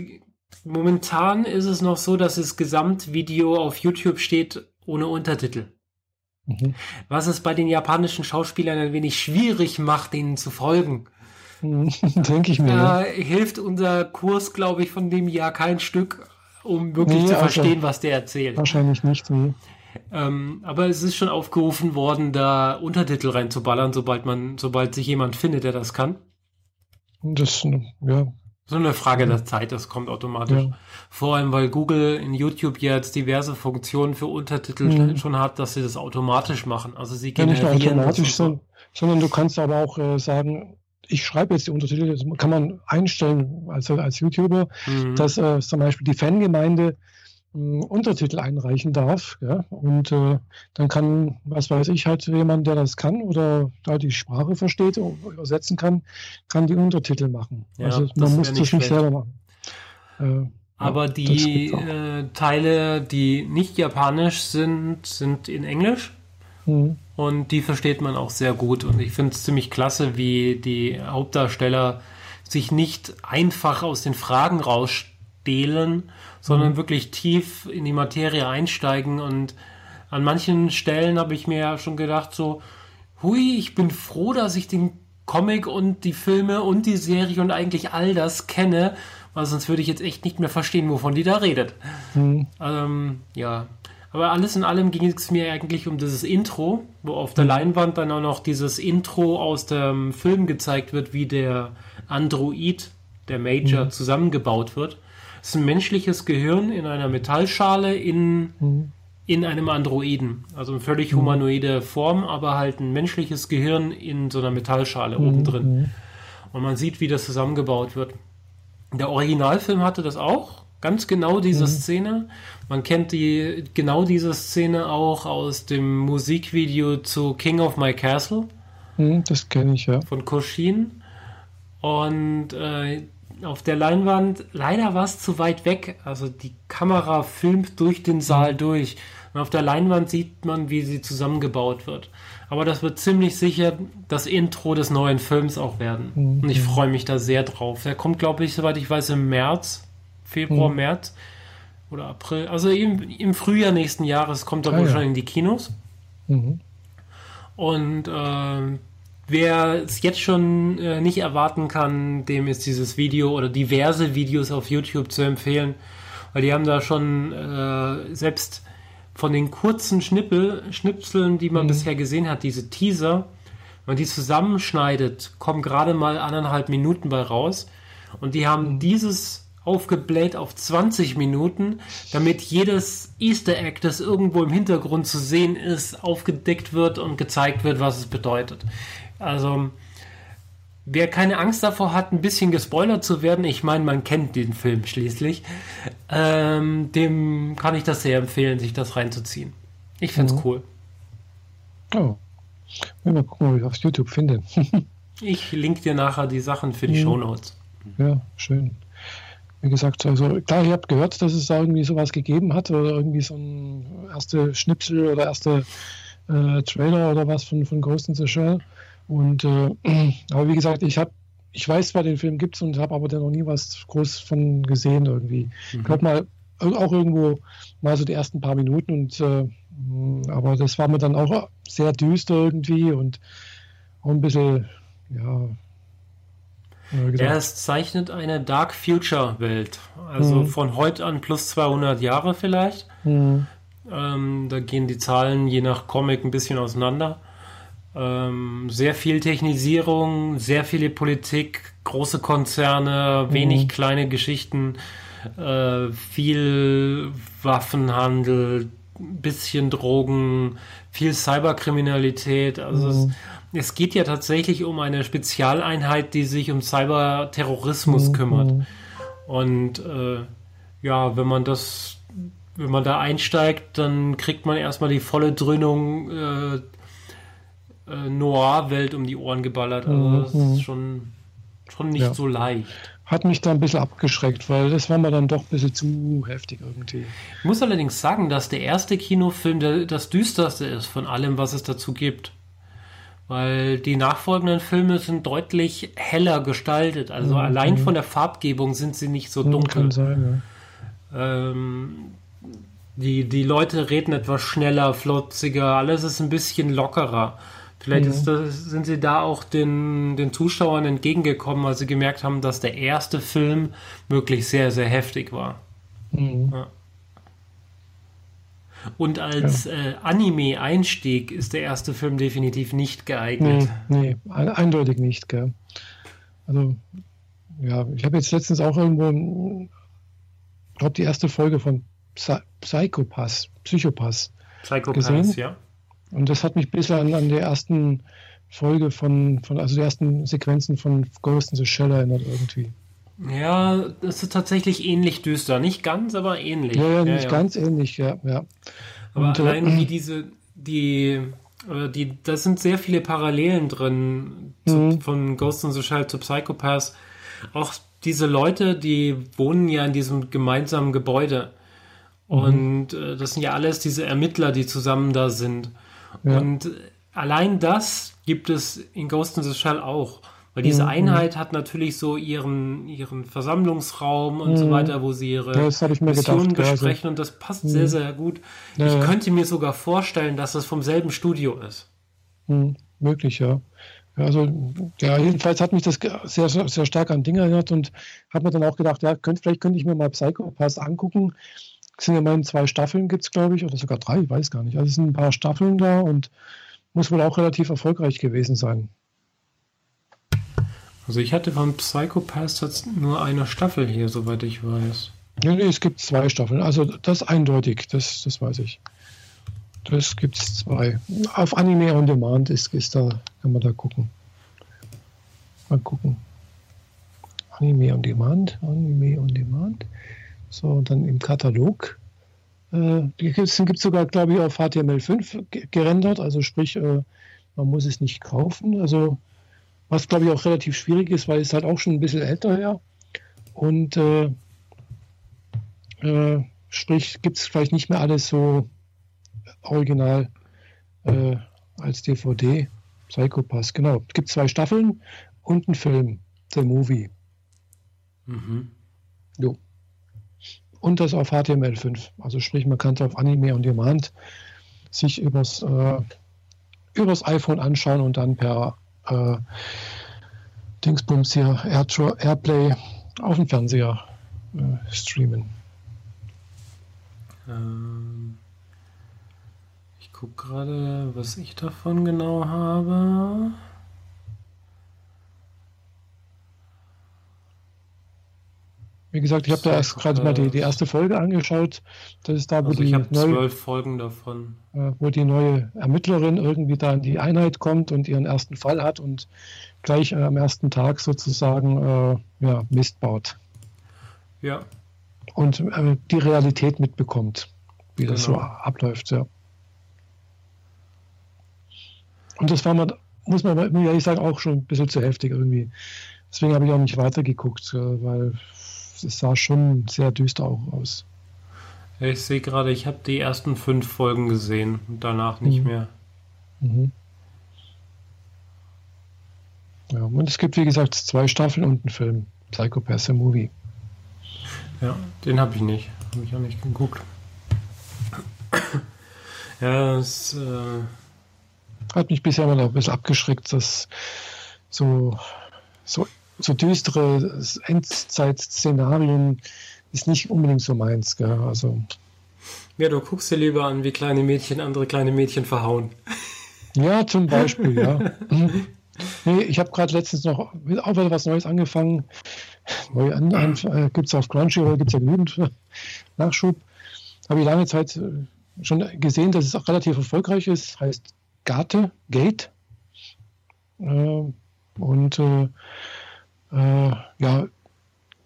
momentan ist es noch so, dass das Gesamtvideo auf YouTube steht ohne Untertitel. Mhm. Was es bei den japanischen Schauspielern ein wenig schwierig macht, ihnen zu folgen. Mhm, denke ich mir. Da ja. hilft unser Kurs, glaube ich, von dem Jahr kein Stück um wirklich nee, zu also verstehen, was der erzählt. Wahrscheinlich nicht. Nee. Ähm, aber es ist schon aufgerufen worden, da Untertitel reinzuballern, sobald man, sobald sich jemand findet, der das kann. Das, ja. So eine Frage der Zeit, das kommt automatisch. Ja. Vor allem, weil Google in YouTube jetzt diverse Funktionen für Untertitel mhm. schon hat, dass sie das automatisch machen. Also sie generieren ja, nicht nur automatisch, sondern, sondern du kannst aber auch äh, sagen, ich schreibe jetzt die Untertitel, das kann man einstellen als, als YouTuber, mhm. dass äh, zum Beispiel die Fangemeinde Untertitel einreichen darf. Ja? Und äh, dann kann, was weiß ich, halt jemand, der das kann oder da die Sprache versteht, übersetzen kann, kann die Untertitel machen. Ja, also man muss das nicht selber machen. Äh, Aber ja, die äh, Teile, die nicht japanisch sind, sind in Englisch. Mhm. Und die versteht man auch sehr gut. Und ich finde es ziemlich klasse, wie die Hauptdarsteller sich nicht einfach aus den Fragen rausstehlen, sondern mhm. wirklich tief in die Materie einsteigen. Und an manchen Stellen habe ich mir ja schon gedacht, so, hui, ich bin froh, dass ich den Comic und die Filme und die Serie und eigentlich all das kenne, weil sonst würde ich jetzt echt nicht mehr verstehen, wovon die da redet. Mhm. Ähm, ja, aber alles in allem ging es mir eigentlich um dieses Intro, wo auf der mhm. Leinwand dann auch noch dieses Intro aus dem Film gezeigt wird, wie der Android, der Major, mhm. zusammengebaut wird. Ist ein menschliches Gehirn in einer Metallschale in, mhm. in einem Androiden. Also eine völlig mhm. humanoide Form, aber halt ein menschliches Gehirn in so einer Metallschale mhm. oben drin. Mhm. Und man sieht, wie das zusammengebaut wird. Der Originalfilm hatte das auch, ganz genau diese mhm. Szene. Man kennt die genau diese Szene auch aus dem Musikvideo zu King of My Castle. Mhm, das kenne ich ja. Von Koshin. Und äh, auf der Leinwand, leider war es zu weit weg. Also die Kamera filmt durch den Saal mhm. durch. Und auf der Leinwand sieht man, wie sie zusammengebaut wird. Aber das wird ziemlich sicher das Intro des neuen Films auch werden. Mhm. Und ich freue mich da sehr drauf. Der kommt, glaube ich, soweit ich weiß, im März, Februar, mhm. März oder April, also im, im Frühjahr nächsten Jahres kommt er ah, wohl ja. schon in die Kinos. Mhm. Und äh, wer es jetzt schon äh, nicht erwarten kann, dem ist dieses Video oder diverse Videos auf YouTube zu empfehlen, weil die haben da schon äh, selbst von den kurzen Schnippel, Schnipseln, die man mhm. bisher gesehen hat, diese Teaser, wenn man die zusammenschneidet, kommen gerade mal anderthalb Minuten bei raus. Und die haben mhm. dieses aufgebläht auf 20 Minuten, damit jedes Easter Egg, das irgendwo im Hintergrund zu sehen ist, aufgedeckt wird und gezeigt wird, was es bedeutet. Also, wer keine Angst davor hat, ein bisschen gespoilert zu werden, ich meine, man kennt den Film schließlich, ähm, dem kann ich das sehr empfehlen, sich das reinzuziehen. Ich finde es mhm. cool. Oh. Mal gucken, ob ich es auf YouTube finde. ich link dir nachher die Sachen für die mhm. Show Notes. Ja, schön. Wie gesagt, also klar, ihr habt gehört, dass es da irgendwie sowas gegeben hat oder irgendwie so ein erste Schnipsel oder erste äh, Trailer oder was von, von Ghost in the Shell. Und äh, aber wie gesagt, ich habe, ich weiß zwar, den Film gibt es und habe aber da noch nie was groß von gesehen irgendwie. Mhm. Ich glaube mal auch irgendwo mal so die ersten paar Minuten und äh, aber das war mir dann auch sehr düster irgendwie und auch ein bisschen, ja. Ja, es zeichnet eine Dark Future Welt. Also mhm. von heute an plus 200 Jahre vielleicht. Mhm. Ähm, da gehen die Zahlen je nach Comic ein bisschen auseinander. Ähm, sehr viel Technisierung, sehr viele Politik, große Konzerne, mhm. wenig kleine Geschichten, äh, viel Waffenhandel, bisschen Drogen, viel Cyberkriminalität. Also mhm. es, es, geht ja tatsächlich um eine Spezialeinheit, die sich um Cyberterrorismus mhm. kümmert. Und äh, ja, wenn man das, wenn man da einsteigt, dann kriegt man erstmal die volle Dröhnung äh, äh, Noir-Welt um die Ohren geballert. Also das mhm. ist schon, schon nicht ja. so leicht. Hat mich da ein bisschen abgeschreckt, weil das war mir dann doch ein bisschen zu heftig irgendwie. Ich muss allerdings sagen, dass der erste Kinofilm der, das düsterste ist von allem, was es dazu gibt. Weil die nachfolgenden Filme sind deutlich heller gestaltet. Also mhm. allein von der Farbgebung sind sie nicht so dunkel. Kann sein, ja. ähm, die, die Leute reden etwas schneller, flotziger, alles ist ein bisschen lockerer. Vielleicht mhm. das, sind sie da auch den, den Zuschauern entgegengekommen, weil sie gemerkt haben, dass der erste Film wirklich sehr, sehr heftig war. Mhm. Ja. Und als ja. äh, Anime-Einstieg ist der erste Film definitiv nicht geeignet. Nee, nee eindeutig nicht. Gell? Also, ja, ich habe jetzt letztens auch irgendwo, ich glaube, die erste Folge von Psy Psychopass, Psychopass Psychopass, gesehen. ja. Und das hat mich bisher an, an der ersten Folge von, von, also die ersten Sequenzen von Ghost in the Shell erinnert irgendwie. Ja, das ist tatsächlich ähnlich düster. Nicht ganz, aber ähnlich. Ja, ja nicht ja, ganz ähnlich, ja, ja. Aber Und, äh, allein äh, wie diese, die, äh, die, da sind sehr viele Parallelen drin zu, mhm. von Ghost in the Shell zu Psychopaths. Auch diese Leute, die wohnen ja in diesem gemeinsamen Gebäude. Mhm. Und äh, das sind ja alles diese Ermittler, die zusammen da sind. Ja. Und allein das gibt es in Ghost in the Shell auch. Weil diese mhm. Einheit hat natürlich so ihren, ihren Versammlungsraum und mhm. so weiter, wo sie ihre Missionen gedacht, besprechen also. und das passt mhm. sehr, sehr gut. Ja, ich könnte mir sogar vorstellen, dass das vom selben Studio ist. Mhm. Möglich, ja. Also, ja, jedenfalls hat mich das sehr, sehr stark an Dinge erinnert und habe mir dann auch gedacht, ja, könnt, vielleicht könnte ich mir mal Psychopass angucken es sind ja immerhin zwei Staffeln, gibt es, glaube ich, oder sogar drei, ich weiß gar nicht. Also es sind ein paar Staffeln da und muss wohl auch relativ erfolgreich gewesen sein. Also ich hatte von Psychopaths nur eine Staffel hier, soweit ich weiß. Ja, nee, es gibt zwei Staffeln. Also das eindeutig, das, das weiß ich. Das gibt es zwei. Auf Anime on Demand ist, ist da, kann man da gucken. Mal gucken. Anime on Demand, Anime on Demand. So, und dann im Katalog. Äh, die gibt es sogar, glaube ich, auf HTML5 gerendert, also sprich, äh, man muss es nicht kaufen. Also, was glaube ich auch relativ schwierig ist, weil es halt auch schon ein bisschen älter her. Und äh, äh, sprich, gibt es vielleicht nicht mehr alles so original äh, als DVD. Psychopass, genau. Es gibt zwei Staffeln und einen Film, The Movie. Mhm. Jo und das auf HTML5. Also sprich, man kann es auf Anime on Demand sich übers, äh, übers iPhone anschauen und dann per äh, Dingsbums hier Air Airplay auf dem Fernseher äh, streamen. Ähm, gucke gerade, was ich davon genau habe. Wie gesagt, ich habe da erst gerade mal die, die erste Folge angeschaut. Das ist da, wo Also die ich neue, zwölf Folgen davon. äh, wo die neue Ermittlerin irgendwie da in die Einheit kommt und ihren ersten Fall hat und gleich äh, am ersten Tag sozusagen äh, ja, Mist baut Ja, und äh, die Realität mitbekommt, wie das so Genau. abläuft. Ja. Und das war mir, muss man ehrlich sagen, auch schon ein bisschen zu heftig irgendwie. Deswegen habe ich auch nicht weitergeguckt, äh, weil es sah schon sehr düster auch aus. ich sehe gerade, ich habe die ersten fünf Folgen gesehen und danach nicht Mhm. mehr. Mhm. Ja, und es gibt, wie gesagt, zwei Staffeln und einen Film. Psychopath the Movie. Ja, den habe ich nicht. Habe ich auch nicht geguckt. ja, es, äh, Hat mich bisher mal ein bisschen abgeschreckt, dass so, so, so düstere Endzeit-Szenarien ist nicht unbedingt so meins. Gell? Also, ja, du guckst dir lieber an, wie kleine Mädchen andere kleine Mädchen verhauen. ja, zum Beispiel, ja. Nee, ich habe gerade letztens noch auch wieder was Neues angefangen. Neu an, an, äh, gibt es auf Crunchyroll, gibt es ja genügend Nachschub. Habe ich lange Zeit äh, schon gesehen, dass es auch relativ erfolgreich ist. Heißt Gate, Gate. Äh, und äh, ja,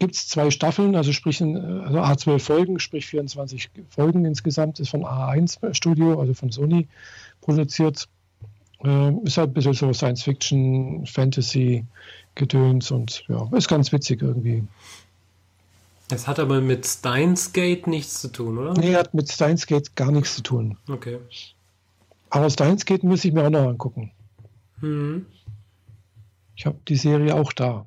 gibt es zwei Staffeln, also sprich äh, also A12 Folgen, sprich 24 Folgen insgesamt, ist von A1 Studio, also von Sony produziert. Äh, ist halt ein bisschen so Science Fiction, Fantasy, Gedöns und ja, ist ganz witzig irgendwie. Das hat aber mit Steins Gate nichts zu tun, oder? Nee, hat mit Steins Gate gar nichts zu tun. Okay. Aber Steins Gate muss ich mir auch noch angucken. Hm. Ich habe die Serie auch da.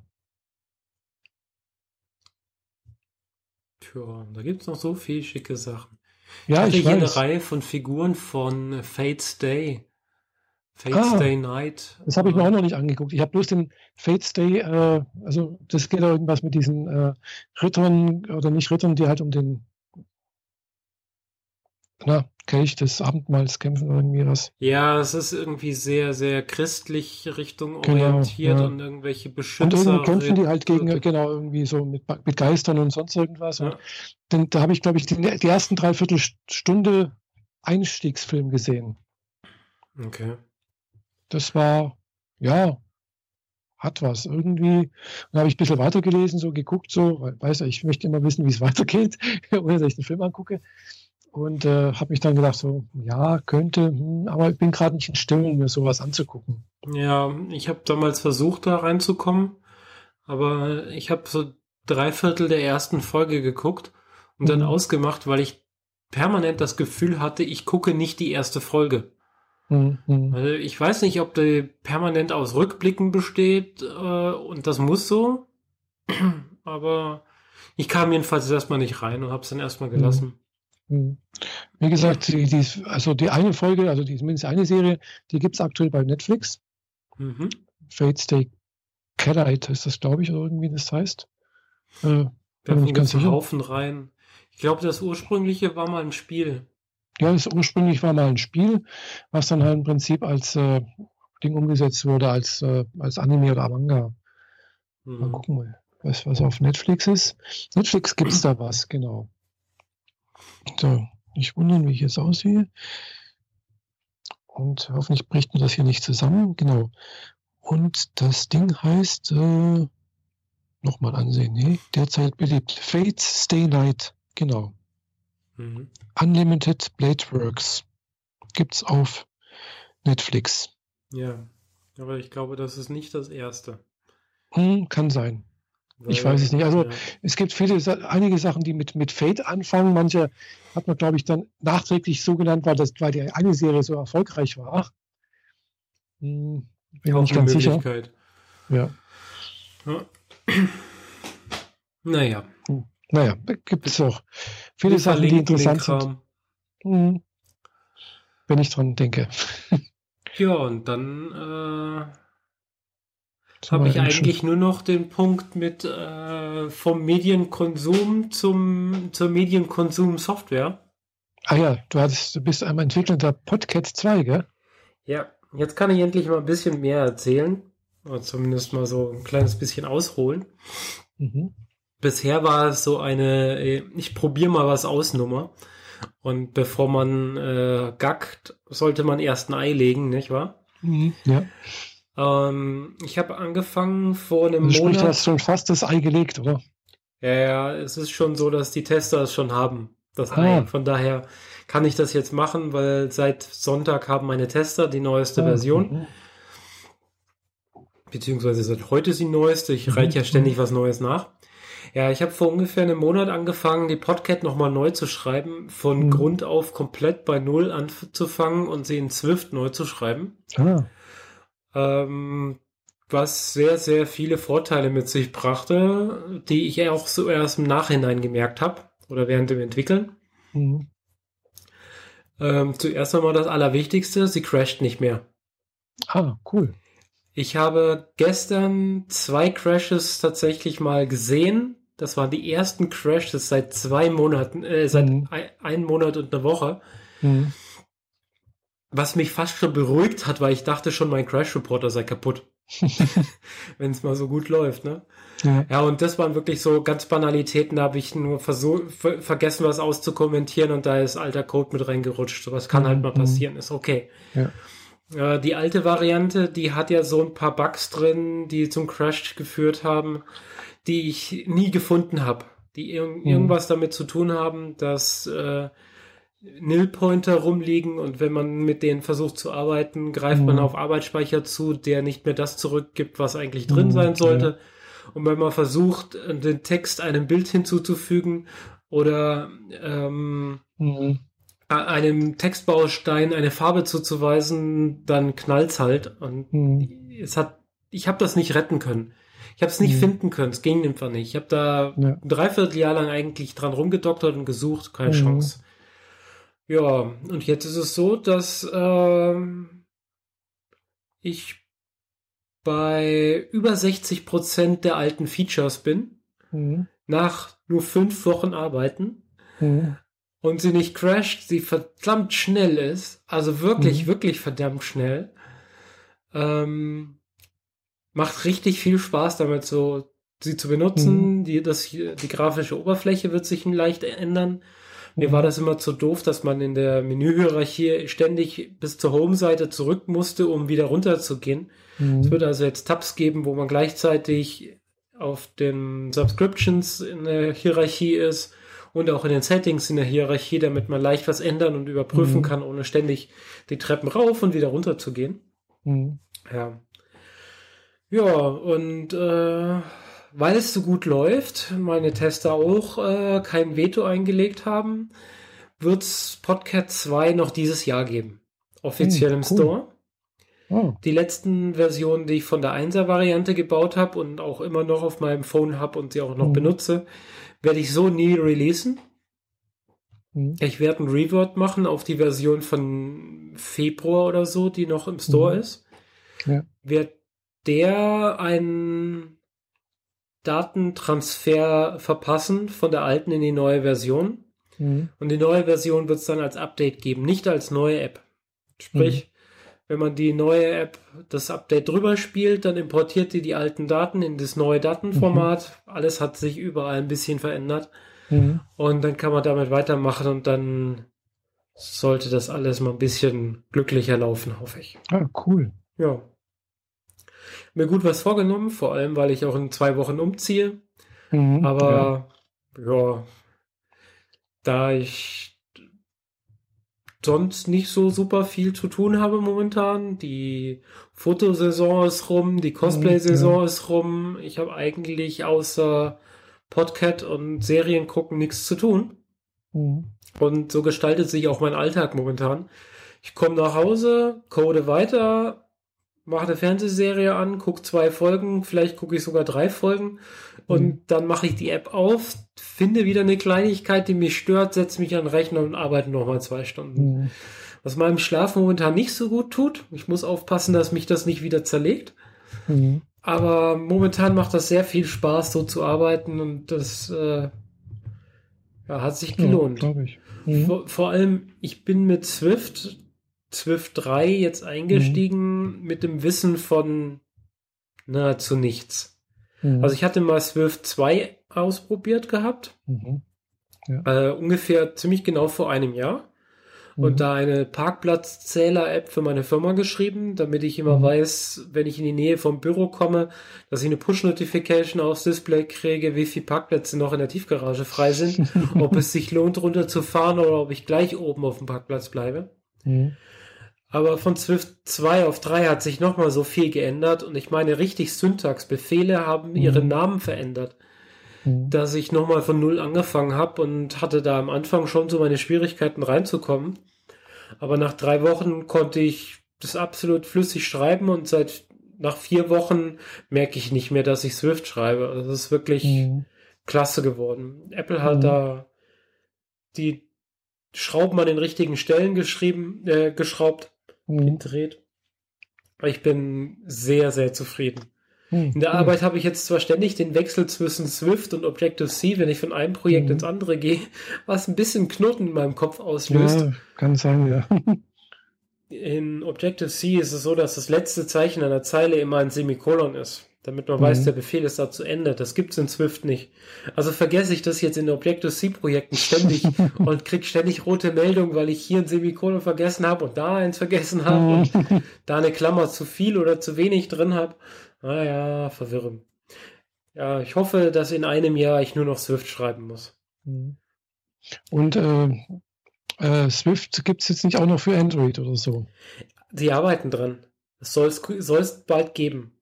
Tja, da gibt es noch so viel schicke Sachen. Ja, hatte ich hier eine weiß. Reihe von Figuren von Fate's Day. Fate's Ah, Day Night. Das habe ich mir auch noch nicht angeguckt. Ich habe bloß den Fate's Day, äh, also das geht ja irgendwas mit diesen äh, Rittern oder nicht Rittern, die halt um den na, Kelch des Abendmahls kämpfen oder irgendwie was. Ja, es ist irgendwie sehr, sehr christlich Richtung Genau, orientiert ja. und irgendwelche Und Beschützer. irgendwie kämpfen die halt gegen, genau, irgendwie so mit, mit Geistern und sonst irgendwas. Ja. Und dann, da habe ich, glaube ich, die, die ersten dreiviertel Stunde Einstiegsfilm gesehen. Okay. Das war, ja, hat was. Irgendwie, dann habe ich ein bisschen weitergelesen, so geguckt, so, weil, weiß ja, ich möchte immer wissen, wie es weitergeht, ohne dass ich den Film angucke. Und äh, habe mich dann gedacht, so, ja, könnte, hm, aber ich bin gerade nicht in Stimmung, mir sowas anzugucken. Ja, ich habe damals versucht, da reinzukommen, aber ich habe so drei Viertel der ersten Folge geguckt und dann Mhm. ausgemacht, weil ich permanent das Gefühl hatte, ich gucke nicht die erste Folge. Hm, hm. Also ich weiß nicht, ob die permanent aus Rückblicken besteht äh, und das muss so, aber ich kam jedenfalls erstmal nicht rein und habe es dann erstmal gelassen. Hm. Wie gesagt, die, die, also die eine Folge, also die, zumindest eine Serie, die gibt es aktuell bei Netflix. Mhm. Fate Stay Cadite ist das, glaube ich, oder irgendwie das heißt. Äh, bin Da mir nicht ganz sicher. Haufen rein. Ich glaube, das ursprüngliche war mal ein Spiel. Ja, das ursprünglich war mal ein Spiel, was dann halt im Prinzip als äh, Ding umgesetzt wurde, als, äh, als Anime oder Manga. Mal Mhm. gucken, mal, was, was auf Netflix ist. Netflix gibt es da was, genau. So, nicht wundern, wie ich jetzt aussehe. Und hoffentlich bricht mir das hier nicht zusammen. Genau. Und das Ding heißt, äh, nochmal ansehen, nee, derzeit beliebt. Fates Stay Night, genau. Mhm. Unlimited Blade Works gibt's auf Netflix. Ja, aber ich glaube, das ist nicht das erste. Hm, kann sein. Ich weiß es nicht. Also ja. es gibt viele, einige Sachen, die mit, mit Fate anfangen. Manche hat man, glaube ich, dann nachträglich so genannt, weil, das, weil die eine Serie so erfolgreich war. Hm, bin mir auch nicht ganz sicher. Ja. Ja. Naja, Naja, gibt es auch viele Sachen, die interessant sind. Hm, wenn ich dran denke. Ja, und dann äh, habe ich eigentlich nur noch den Punkt mit äh, vom Medienkonsum zum zur Medienkonsum Software. Ah ja, du, hattest, du bist am Entwickeln der Podcat 2, gell? Ja, jetzt kann ich endlich mal ein bisschen mehr erzählen. Oder zumindest mal so ein kleines bisschen ausholen. Mhm. Bisher war es so eine, äh, ich probiere mal was aus Nummer. Und bevor man äh, gackt, sollte man erst ein Ei legen, nicht wahr? Mhm, ja. Ähm, ich habe angefangen vor einem also Monat. Du hast schon fast das Ei gelegt, oder? Ja, ja, es ist schon so, dass die Tester es schon haben, das Ah. Ei. Von daher kann ich das jetzt machen, weil seit Sonntag haben meine Tester die neueste Ah, Version. mhm. Beziehungsweise seit heute ist die neueste. Ich Mhm, reiche ja ständig was Neues nach. Ja, ich habe vor ungefähr einem Monat angefangen, die Podcat nochmal neu zu schreiben, von Mhm. Grund auf komplett bei Null anzufangen und sie in Swift neu zu schreiben. Ah, Ähm, was sehr, sehr viele Vorteile mit sich brachte, die ich ja auch so erst im Nachhinein gemerkt habe oder während dem Entwickeln. mhm. Ähm, zuerst einmal das Allerwichtigste, sie crasht nicht mehr. ah, cool. Ich habe gestern zwei Crashes tatsächlich mal gesehen. Das waren die ersten Crashes seit zwei Monaten, äh, seit Mhm. ein, ein Monat und eine Woche. Mhm. Was mich fast schon beruhigt hat, weil ich dachte schon, mein Crash Reporter sei kaputt. Wenn es mal so gut läuft, ne? Ja. Ja, und das waren wirklich so ganz Banalitäten, da habe ich nur versucht, ver vergessen, was auszukommentieren und da ist alter Code mit reingerutscht. Sowas kann halt mal Mhm. passieren, ist okay. Ja. Äh, die alte Variante, die hat ja so ein paar Bugs drin, die zum Crash geführt haben, die ich nie gefunden habe. Die ir Mhm. irgendwas damit zu tun haben, dass äh, Nil-Pointer rumliegen und wenn man mit denen versucht zu arbeiten, greift man Mhm. auf Arbeitsspeicher zu, der nicht mehr das zurückgibt, was eigentlich drin Mhm, sein sollte. Und wenn man versucht, den Text einem Bild hinzuzufügen oder ähm, Mhm. einem Textbaustein eine Farbe zuzuweisen, dann knallt's halt. Und Mhm. es hat, ich habe das nicht retten können. Ich habe es nicht Mhm. finden können. Es ging einfach nicht. Ich habe da Ja. ein Dreivierteljahr lang eigentlich dran rumgedoktert und gesucht, keine Mhm. Chance. Ja, und jetzt ist es so, dass ähm, ich bei über 60 Prozent der alten Features bin, Mhm. nach nur fünf Wochen Arbeiten Mhm. und sie nicht crasht, sie verdammt schnell ist, also wirklich, Mhm. wirklich verdammt schnell. Ähm, macht richtig viel Spaß damit, so sie zu benutzen. Die, das, die grafische Oberfläche wird sich leicht ändern. Mir war das immer zu doof, dass man in der Menühierarchie ständig bis zur Home-Seite zurück musste, um wieder runterzugehen. Es Mhm. wird also jetzt Tabs geben, wo man gleichzeitig auf den Subscriptions in der Hierarchie ist und auch in den Settings in der Hierarchie, damit man leicht was ändern und überprüfen Mhm. kann, ohne ständig die Treppen rauf und wieder runter zu gehen. Mhm. Ja. Ja, und äh, weil es so gut läuft, meine Tester auch äh, kein Veto eingelegt haben, wird's Podcat 2 noch dieses Jahr geben. Offiziell Hm, im cool. Store. Oh. Die letzten Versionen, die ich von der 1er Variante gebaut habe und auch immer noch auf meinem Phone habe und sie auch noch Mhm. benutze, werde ich so nie releasen. Mhm. Ich werde ein Revert machen auf die Version von Februar oder so, die noch im Store Mhm. ist. Ja. Wird der einen Datentransfer verpassen von der alten in die neue Version. Mhm. Und die neue Version wird es dann als Update geben, nicht als neue App. Sprich, wenn man die neue App, das Update drüber spielt, dann importiert die die alten Daten in das neue Datenformat. Alles hat sich überall ein bisschen verändert. Mhm. Und dann kann man damit weitermachen und dann sollte das alles mal ein bisschen glücklicher laufen, hoffe ich. Ah, cool. Ja. Mir gut was vorgenommen, vor allem, weil ich auch in zwei Wochen umziehe. Mhm. Aber ja. da ich sonst nicht so super viel zu tun habe momentan, die Fotosaison ist rum, die Cosplay-Saison ist rum. Ich habe eigentlich außer Podcat und Serien gucken nichts zu tun. ja. Mhm. Und so gestaltet sich auch mein Alltag momentan. Ich komme nach Hause, code weiter, mache eine Fernsehserie an, gucke zwei Folgen, vielleicht gucke ich sogar drei Folgen und Mhm. dann mache ich die App auf, finde wieder eine Kleinigkeit, die mich stört, setze mich an den Rechner und arbeite nochmal zwei Stunden. Mhm. Was meinem Schlaf momentan nicht so gut tut. Ich muss aufpassen, dass mich das nicht wieder zerlegt. Mhm. Aber momentan macht das sehr viel Spaß, so zu arbeiten und das äh, Ja, hat sich gelohnt. Ja. Mhm. Vor, vor, allem, ich bin mit Swift, Swift 3 jetzt eingestiegen mhm. mit dem Wissen von nahezu nichts. Mhm. Also ich hatte mal Swift 2 ausprobiert gehabt. Mhm. Ja. Äh, ungefähr ziemlich genau vor einem Jahr und mhm. da eine Parkplatzzähler-App für meine Firma geschrieben, damit ich immer mhm. weiß, wenn ich in die Nähe vom Büro komme, dass ich eine Push-Notification aufs Display kriege, wie viele Parkplätze noch in der Tiefgarage frei sind, ob es sich lohnt, runterzufahren oder ob ich gleich oben auf dem Parkplatz bleibe. Mhm. Aber von Swift 2 auf 3 hat sich nochmal so viel geändert und ich meine richtig Syntax. Befehle haben mhm. ihre Namen verändert. Mhm. dass ich nochmal von Null angefangen habe und hatte da am Anfang schon so meine Schwierigkeiten reinzukommen. Aber nach drei Wochen konnte ich das absolut flüssig schreiben und seit nach vier Wochen merke ich nicht mehr, dass ich Swift schreibe. Also das ist wirklich mhm. klasse geworden. Apple hat mhm. da die Schrauben an den richtigen Stellen geschrieben, äh, geschraubt, mhm. gedreht. Ich bin sehr, sehr zufrieden. Hm, In der hm. Arbeit habe ich jetzt zwar ständig den Wechsel zwischen Swift und Objective-C, wenn ich von einem Projekt hm. ins andere gehe, was ein bisschen Knoten in meinem Kopf auslöst. Ja, kann sein, ja. In Objective-C ist es so, dass das letzte Zeichen einer Zeile immer ein Semikolon ist, damit man mhm. weiß, der Befehl ist da zu Ende. Das gibt es in Swift nicht. Also vergesse ich das jetzt in Objective-C-Projekten ständig und kriege ständig rote Meldungen, weil ich hier ein Semikolon vergessen habe und da eins vergessen habe und da eine Klammer zu viel oder zu wenig drin habe. Ah ja, verwirrend. Ja, ich hoffe, dass in einem Jahr ich nur noch Swift schreiben muss. Mhm. Und äh, äh, Swift gibt es jetzt nicht auch noch für Android oder so? Sie arbeiten dran. Es soll es bald geben.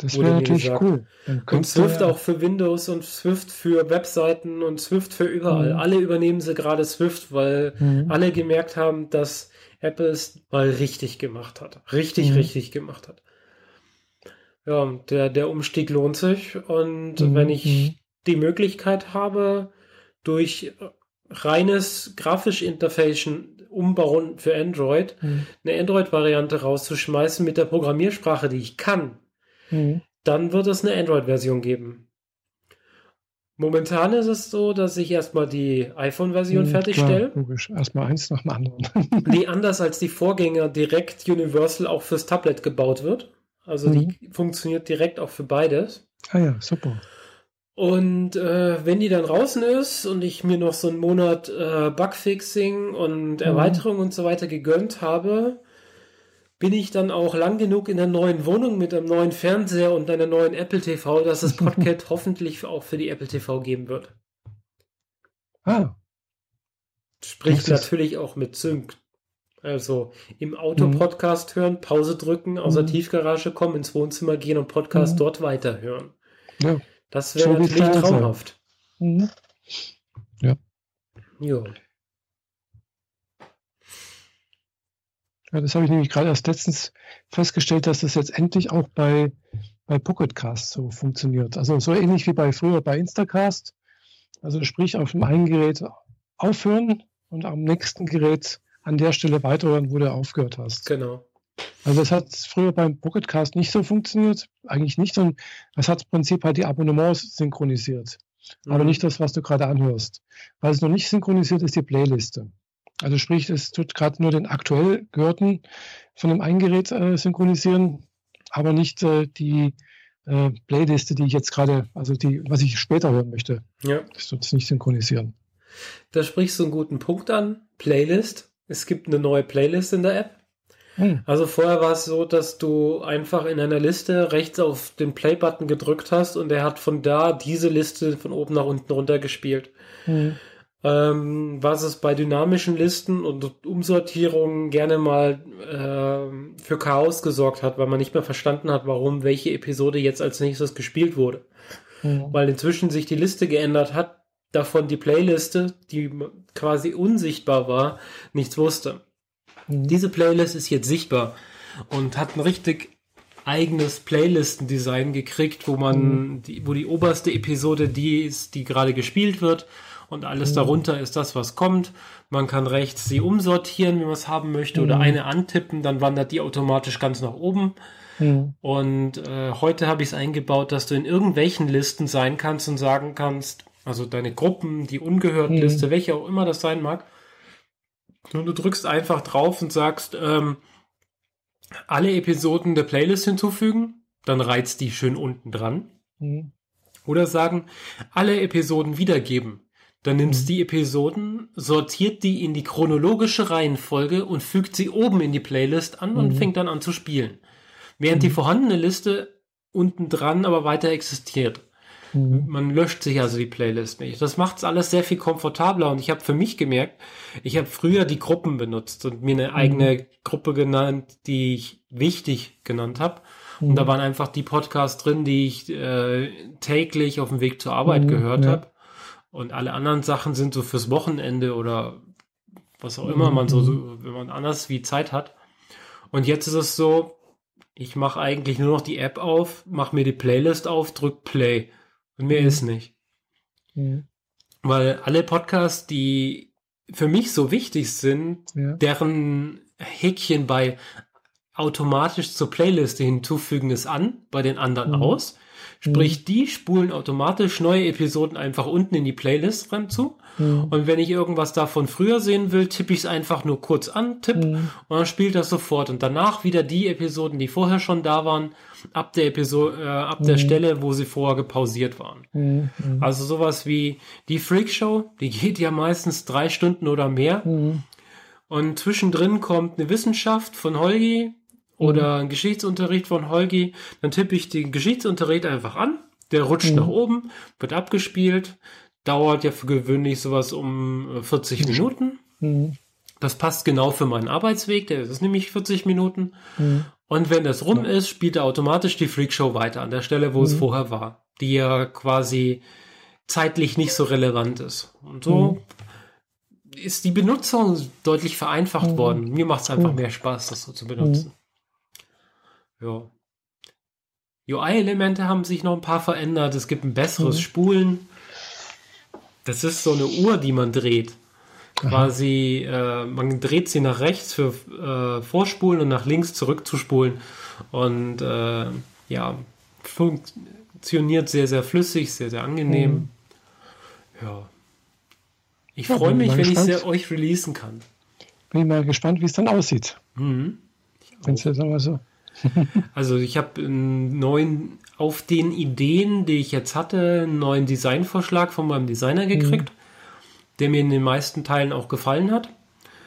Das wäre natürlich gesagt. cool. Und Swift ja auch für Windows und Swift für Webseiten und Swift für überall. Mhm. Alle übernehmen sie gerade Swift, weil mhm. alle gemerkt haben, dass Apple es mal richtig gemacht hat. Richtig, mhm. richtig gemacht hat ja, der, der Umstieg lohnt sich. Und mhm. wenn ich mhm. die Möglichkeit habe, durch reines grafisch Interface umbauen für Android, mhm. eine Android-Variante rauszuschmeißen mit der Programmiersprache, die ich kann, mhm. dann wird es eine Android-Version geben. Momentan ist es so, dass ich erstmal die iPhone-Version mhm, fertigstelle. Logisch, erstmal eins nach dem anderen. die anders als die Vorgänger direkt Universal auch fürs Tablet gebaut wird. Also mhm. die funktioniert direkt auch für beides. Ah ja, super. Und äh, wenn die dann draußen ist und ich mir noch so einen Monat äh, Bugfixing und mhm. Erweiterung und so weiter gegönnt habe, bin ich dann auch lang genug in der neuen Wohnung mit einem neuen Fernseher und einer neuen Apple TV, dass es Podcast hoffentlich auch für die Apple TV geben wird. Ah. Sprich natürlich auch mit Sync. Also im Auto-Podcast mhm. hören, Pause drücken, aus der mhm. Tiefgarage kommen, ins Wohnzimmer gehen und Podcast mhm. dort weiterhören. Ja. Das wäre natürlich traumhaft. Mhm. Ja. Ja, das habe ich nämlich gerade erst letztens festgestellt, dass das jetzt endlich auch bei, bei Pocketcast so funktioniert. Also so ähnlich wie bei früher bei Instacast. Also sprich auf dem einen Gerät aufhören und am nächsten Gerät an der Stelle weiterhören, wo du aufgehört hast. Genau. Also es hat früher beim Pocketcast nicht so funktioniert, eigentlich nicht, sondern es hat im Prinzip halt die Abonnements synchronisiert. Mhm. Aber nicht das, was du gerade anhörst. Weil es noch nicht synchronisiert ist, die Playliste. Also sprich, es tut gerade nur den aktuell gehörten von dem einen Gerät äh, synchronisieren, aber nicht äh, die äh, Playliste, die ich jetzt gerade, also die, was ich später hören möchte. Ja. Das tut es nicht synchronisieren. Da sprichst du einen guten Punkt an. Playlist. Es gibt eine neue Playlist in der App. Hm. Also vorher war es so, dass du einfach in einer Liste rechts auf den Play-Button gedrückt hast und er hat von da diese Liste von oben nach unten runter gespielt. Hm. Ähm, was es bei dynamischen Listen und Umsortierungen gerne mal äh, für Chaos gesorgt hat, weil man nicht mehr verstanden hat, warum welche Episode jetzt als nächstes gespielt wurde. Hm. Weil inzwischen sich die Liste geändert hat, davon die Playliste, die quasi unsichtbar war, nichts wusste. Mhm. Diese Playlist ist jetzt sichtbar und hat ein richtig eigenes Playlistendesign gekriegt, wo man, mhm. die, wo die oberste Episode die ist, die gerade gespielt wird und alles mhm. darunter ist das, was kommt. Man kann rechts sie umsortieren, wenn man es haben möchte, oder mhm. eine antippen, dann wandert die automatisch ganz nach oben. Mhm. Und äh, heute habe ich es eingebaut, dass du in irgendwelchen Listen sein kannst und sagen kannst, Also deine Gruppen, die Ungehörtenliste, mhm. welche auch immer das sein mag. Und du drückst einfach drauf und sagst, ähm, alle Episoden der Playlist hinzufügen, dann reizt die schön unten dran. Mhm. Oder sagen, alle Episoden wiedergeben. Dann nimmst mhm. die Episoden, sortiert die in die chronologische Reihenfolge und fügt sie oben in die Playlist an und mhm. fängt dann an zu spielen. Während die mhm. vorhandene Liste unten dran aber weiter existiert. Mhm. Man löscht sich also die Playlist nicht. Das macht es alles sehr viel komfortabler und ich habe für mich gemerkt, ich habe früher die Gruppen benutzt und mir eine mhm. eigene Gruppe genannt, die ich wichtig genannt habe. Und da waren einfach die Podcasts drin, die ich äh, täglich auf dem Weg zur Arbeit gehört ja. habe. Und alle anderen Sachen sind so fürs Wochenende oder was auch immer man so, so, wenn man anders wie Zeit hat. Und jetzt ist es so, ich mache eigentlich nur noch die App auf, mache mir die Playlist auf, drück Play. Und mehr mhm. ist nicht. Mhm. Weil alle Podcasts, die für mich so wichtig sind, ja. deren Häkchen bei automatisch zur Playliste hinzufügen ist an, bei den anderen mhm. aus. Sprich, mhm. die spulen automatisch neue Episoden einfach unten in die Playlist rein zu. Mhm. Und wenn ich irgendwas davon früher sehen will, tippe ich es einfach nur kurz an, tipp, mhm. und dann spielt das sofort. Und danach wieder die Episoden, die vorher schon da waren, ab der Episode, äh, ab der mhm. Stelle, wo sie vorher gepausiert waren. Mhm. Also sowas wie die Freak Show, die geht ja meistens drei Stunden oder mehr. Und zwischendrin kommt eine Wissenschaft von Holgi, oder mhm. ein Geschichtsunterricht von Holgi, dann tippe ich den Geschichtsunterricht einfach an, der rutscht mhm. nach oben, wird abgespielt, dauert ja für gewöhnlich sowas um 40 äh, Minuten. Mhm. Das passt genau für meinen Arbeitsweg, der ist nämlich 40 Minuten. Mhm. Und wenn das rum ist, spielt er automatisch die Freakshow weiter an der Stelle, wo es mhm. vorher war, die ja quasi zeitlich nicht so relevant ist. Und so mhm. ist die Benutzung deutlich vereinfacht worden. Mir macht es einfach mehr Spaß, das so zu benutzen. Ja. UI-Elemente haben sich noch ein paar verändert. Es gibt ein besseres mhm. Spulen. Das ist so eine Uhr, die man dreht. Quasi, äh, man dreht sie nach rechts für äh, Vorspulen und nach links zurückzuspulen. Und äh, ja, funktioniert sehr, sehr flüssig, sehr, sehr angenehm. Mhm. Ja. Ich ja, freue mich, wenn ich sie euch releasen kann. Bin mal gespannt, wie es dann aussieht. Mhm. Wenn es jetzt aber so also ich habe einen neuen, auf den Ideen, die ich jetzt hatte, einen neuen Designvorschlag von meinem Designer gekriegt, mhm. der mir in den meisten Teilen auch gefallen hat.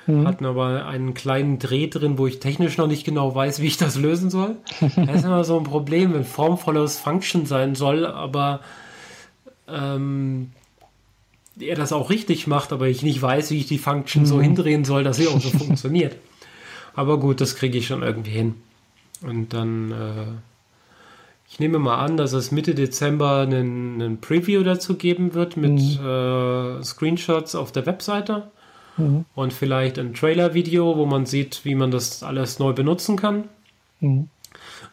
Mhm. Hatten aber einen kleinen Dreh drin, wo ich technisch noch nicht genau weiß, wie ich das lösen soll. das ist immer so ein Problem, wenn Form follows Function sein soll, aber ähm, er das auch richtig macht, aber ich nicht weiß, wie ich die Function mhm. so hindrehen soll, dass sie auch so funktioniert. Aber gut, das kriege ich schon irgendwie hin. Und dann, äh, ich nehme mal an, dass es Mitte Dezember einen, einen Preview dazu geben wird mit mhm. äh, Screenshots auf der Webseite mhm. und vielleicht ein Trailer-Video, wo man sieht, wie man das alles neu benutzen kann. Mhm.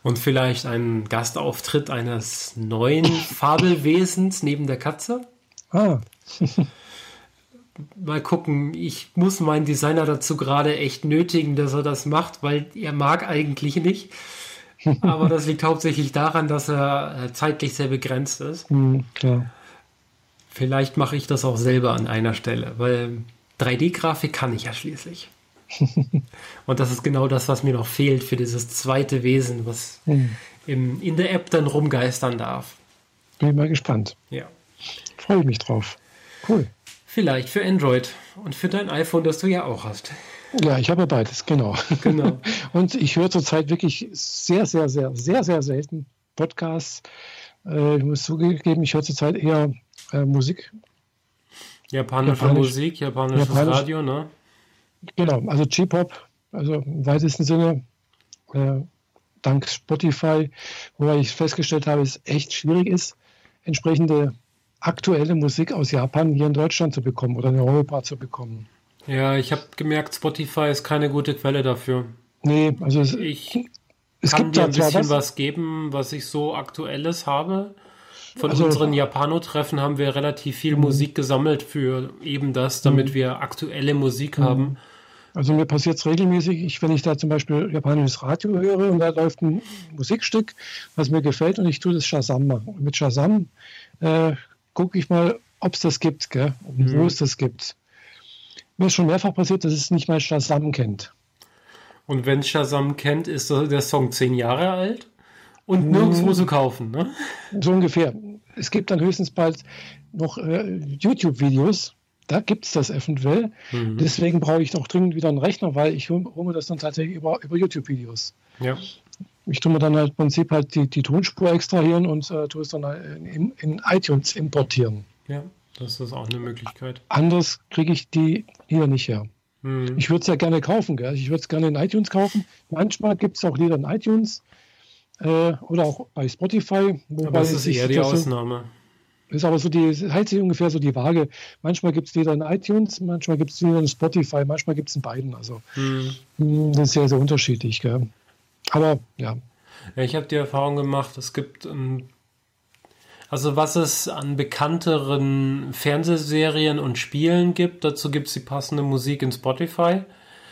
Und vielleicht ein Gastauftritt eines neuen Fabelwesens neben der Katze. Ah. Mal gucken. Ich muss meinen Designer dazu gerade echt nötigen, dass er das macht, weil er mag eigentlich nicht. Aber das liegt hauptsächlich daran, dass er äh, zeitlich sehr begrenzt ist. Mhm, Vielleicht mache ich das auch selber an einer Stelle, weil 3D-Grafik kann ich ja schließlich. Und das ist genau das, was mir noch fehlt für dieses zweite Wesen, was mhm. im, in der App dann rumgeistern darf. Bin mal gespannt. Ja. Freue ich mich drauf. Cool. Vielleicht für Android und für dein iPhone, das du ja auch hast. Ja, ich habe beides, genau. genau. Und ich höre zurzeit wirklich sehr, sehr, sehr, sehr, sehr selten Podcasts. Äh, ich muss zugeben, ich höre zurzeit eher äh, Musik. Japanische Japanisch, Musik, japanisches Japanisch, Radio, ne? Genau, also J-Pop, also im weitesten Sinne, äh, dank Spotify, wobei ich festgestellt habe, es echt schwierig ist, entsprechende aktuelle Musik aus Japan hier in Deutschland zu bekommen oder in Europa zu bekommen. Ja, ich habe gemerkt, Spotify ist keine gute Quelle dafür. Nee, also es, ich es kann dir ein bisschen was. was geben, was ich so aktuelles habe. Von also, unseren Japano-Treffen haben wir relativ viel mhm. Musik gesammelt für eben das, damit mhm. wir aktuelle Musik mhm. haben. Also mir passiert es regelmäßig, ich, wenn ich da zum Beispiel japanisches Radio höre und da läuft ein Musikstück, was mir gefällt und ich tue das Shazam machen. Und mit Shazam äh, gucke ich mal, ob es das gibt, gell? und mhm. wo es das gibt. Mir ist schon mehrfach passiert, dass es nicht mal Shazam kennt. Und wenn Shazam kennt, ist der Song zehn Jahre alt und nirgendwo zu kaufen, ne? So ungefähr. Es gibt dann höchstens bald noch äh, YouTube-Videos, da gibt es das eventuell. Mhm. Deswegen brauche ich doch dringend wieder einen Rechner, weil ich hole das dann tatsächlich über, über YouTube-Videos. Ja. Ich tue mir dann halt im Prinzip halt die, die Tonspur extrahieren und äh, tue es dann in, in, iTunes importieren. Ja, das ist auch eine Möglichkeit. Anders kriege ich die hier nicht her. Mhm. Ich würde es ja gerne kaufen, gell? ich würde es gerne in iTunes kaufen. Manchmal gibt es auch Lieder in iTunes äh, oder auch bei Spotify. Aber das ist eher die Ausnahme. Ist aber so die, hält sich ungefähr so die Waage. Manchmal gibt es Lieder in iTunes, manchmal gibt es Lieder in Spotify, manchmal gibt es in beiden. Also mhm. das ist sehr, sehr unterschiedlich. Gell? Aber ja. Ja, ich habe die Erfahrung gemacht, es gibt ähm, also was es an bekannteren Fernsehserien und Spielen gibt, dazu gibt es die passende Musik in Spotify.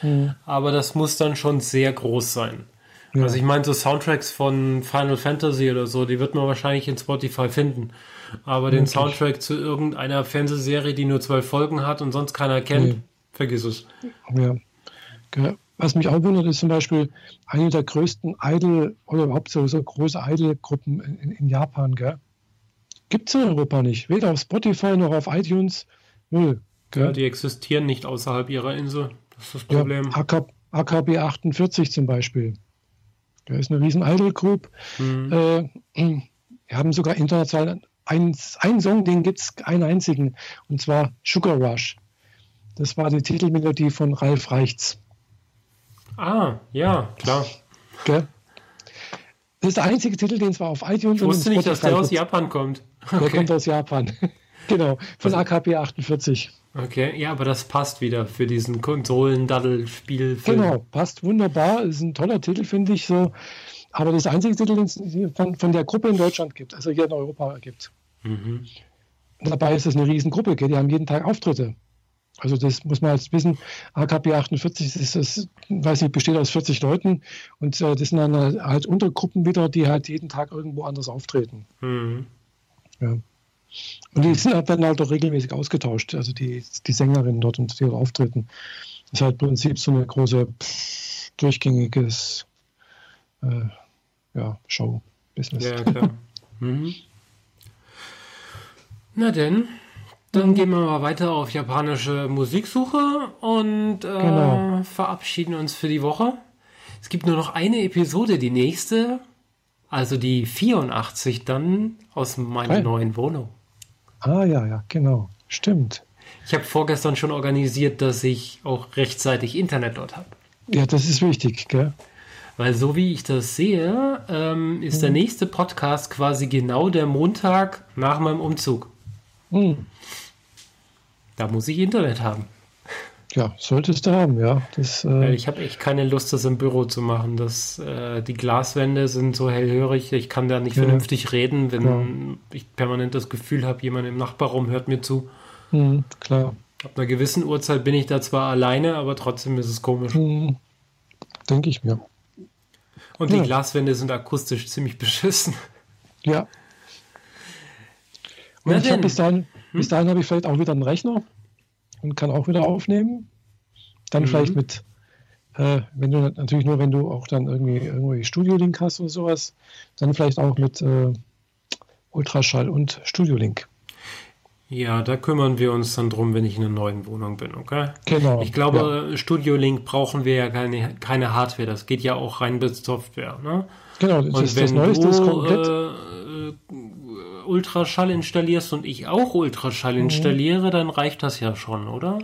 Mhm. Aber das muss dann schon sehr groß sein. Ja. Also ich meine, so Soundtracks von Final Fantasy oder so, die wird man wahrscheinlich in Spotify finden. Aber den Soundtrack zu irgendeiner Fernsehserie, die nur zwölf Folgen hat und sonst keiner kennt, nee. vergiss es. Ja. Was mich auch wundert, ist zum Beispiel eine der größten Idol oder überhaupt so, so große Idol-Gruppen in, in, Japan. Gibt es in Europa nicht. Weder auf Spotify noch auf iTunes. Null. Gell? Ja, die existieren nicht außerhalb ihrer Insel. Das ist das Problem. Ja, AK, AKB 48 zum Beispiel. Da ist eine riesen Idol-Group. Mhm. Äh, wir haben sogar international einen, einen Song, den gibt es einen einzigen, und zwar Sugar Rush. Das war die Titelmelodie von Ralf Reichts. Ah, ja, klar. Okay. Das ist der einzige Titel, den zwar auf iTunes ich wusste nicht, dass der aus Japan kommt. Okay. Der kommt aus Japan. genau, von also, AKP 48. Okay, ja, aber das passt wieder für diesen Konsolen-Daddel-Spiel. Genau, passt wunderbar. Ist ein toller Titel, finde ich so. Aber das einzige Titel, den es von, von der Gruppe in Deutschland gibt, also hier in Europa gibt. Mhm. Dabei ist es eine Riesengruppe, die haben jeden Tag Auftritte. Also das muss man jetzt wissen. AKP 48 ist das, weiß nicht, besteht aus 40 Leuten und äh, das sind dann halt Untergruppen wieder, die halt jeden Tag irgendwo anders auftreten. Mhm. Ja. Und die sind halt dann halt auch regelmäßig ausgetauscht, also die, die Sängerinnen dort und die dort auftreten. Das ist halt im Prinzip so eine große durchgängiges äh, ja, Show-Business. Ja, klar. mhm. Na denn, dann gehen wir mal weiter auf japanische Musiksuche und äh, genau. verabschieden uns für die Woche. Es gibt nur noch eine Episode, die nächste, also die 84 dann aus meiner Hi. neuen Wohnung. Ah ja, ja, genau. Stimmt. Ich habe vorgestern schon organisiert, dass ich auch rechtzeitig Internet dort habe. Ja, das ist wichtig, gell? Weil so wie ich das sehe, ähm, ist hm. der nächste Podcast quasi genau der Montag nach meinem Umzug. Hm. Da muss ich Internet haben. Ja, solltest du haben, ja. Das, äh ich habe echt keine Lust, das im Büro zu machen. Das, äh, die Glaswände sind so hellhörig, ich kann da nicht ja. vernünftig reden, wenn klar. ich permanent das Gefühl habe, jemand im Nachbarraum hört mir zu. Mhm, klar. Ab einer gewissen Uhrzeit bin ich da zwar alleine, aber trotzdem ist es komisch. Mhm. Denke ich mir. Und ja. die Glaswände sind akustisch ziemlich beschissen. Ja, und ich habe bis dahin, hm? bis dahin habe ich vielleicht auch wieder einen Rechner und kann auch wieder aufnehmen. Dann mhm. vielleicht mit, äh, wenn du natürlich nur, wenn du auch dann irgendwie irgendwie Studio-Link hast oder sowas, dann vielleicht auch mit äh, Ultraschall und Studio-Link. Ja, da kümmern wir uns dann drum, wenn ich in einer neuen Wohnung bin, okay? Genau. Ich glaube, ja. Studio Link brauchen wir ja keine, keine Hardware. Das geht ja auch rein bis Software, ne? Genau, das und ist wenn das Neueste, du, komplett. Äh, Ultraschall installierst und ich auch Ultraschall mhm. installiere, dann reicht das ja schon, oder?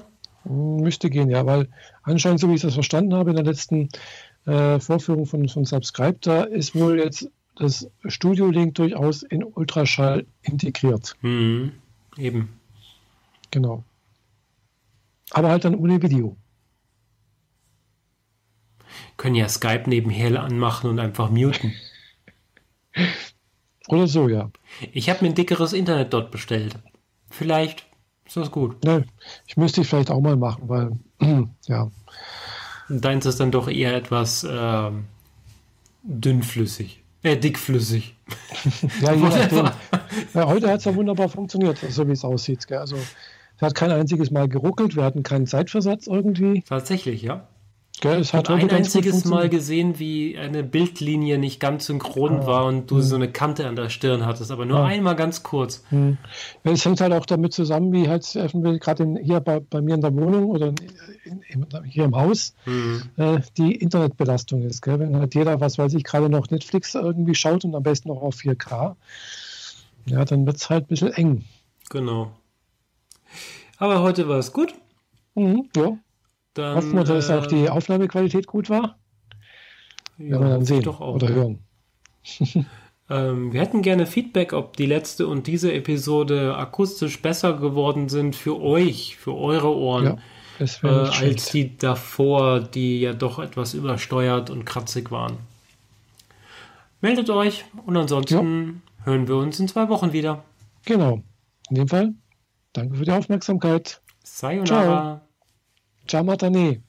Müsste gehen, ja, weil anscheinend, so wie ich das verstanden habe in der letzten äh, Vorführung von, von Subscribe, da ist wohl jetzt das Studio Link durchaus in Ultraschall integriert. Mhm. Eben. Genau. Aber halt dann ohne Video. Können ja Skype nebenher anmachen und einfach muten. Oder so, ja. Ich habe mir ein dickeres Internet dort bestellt. Vielleicht ist das gut. Ne, ich müsste ich vielleicht auch mal machen, weil, ja. Deins ist dann doch eher etwas äh, dünnflüssig. Äh, dickflüssig. ja, Ja, heute hat es ja wunderbar funktioniert, so wie es aussieht. Gell? Also, es hat kein einziges Mal geruckelt, wir hatten keinen Zeitversatz irgendwie. Tatsächlich, ja. Gell, es Ich hat ein einziges Mal gesehen, wie eine Bildlinie nicht ganz synchron Ah. war und du so eine Kante an der Stirn hattest, aber nur Ah. einmal ganz kurz. Hm. Ja, Es hängt halt auch damit zusammen, wie halt gerade hier bei, bei mir in der Wohnung oder in, in, hier im Haus Hm. äh, die Internetbelastung ist. Gell? Wenn halt jeder, was weiß ich, gerade noch Netflix irgendwie schaut und am besten noch auf 4K, ja, dann wird es halt ein bisschen eng. Genau. Aber heute war es gut. Mhm, ja. Dann, Hoffen wir, dass äh, auch die Aufnahmequalität gut war. ja, Werden wir dann sehen doch auch. oder hören. Ähm, wir hätten gerne Feedback, ob die letzte und diese Episode akustisch besser geworden sind für euch, für eure Ohren, Ja, äh, als die davor, die ja doch etwas übersteuert und kratzig waren. Meldet euch und ansonsten hören wir uns in zwei Wochen wieder. Genau. In dem Fall, danke für die Aufmerksamkeit. Sayonara. Ciao, Matane.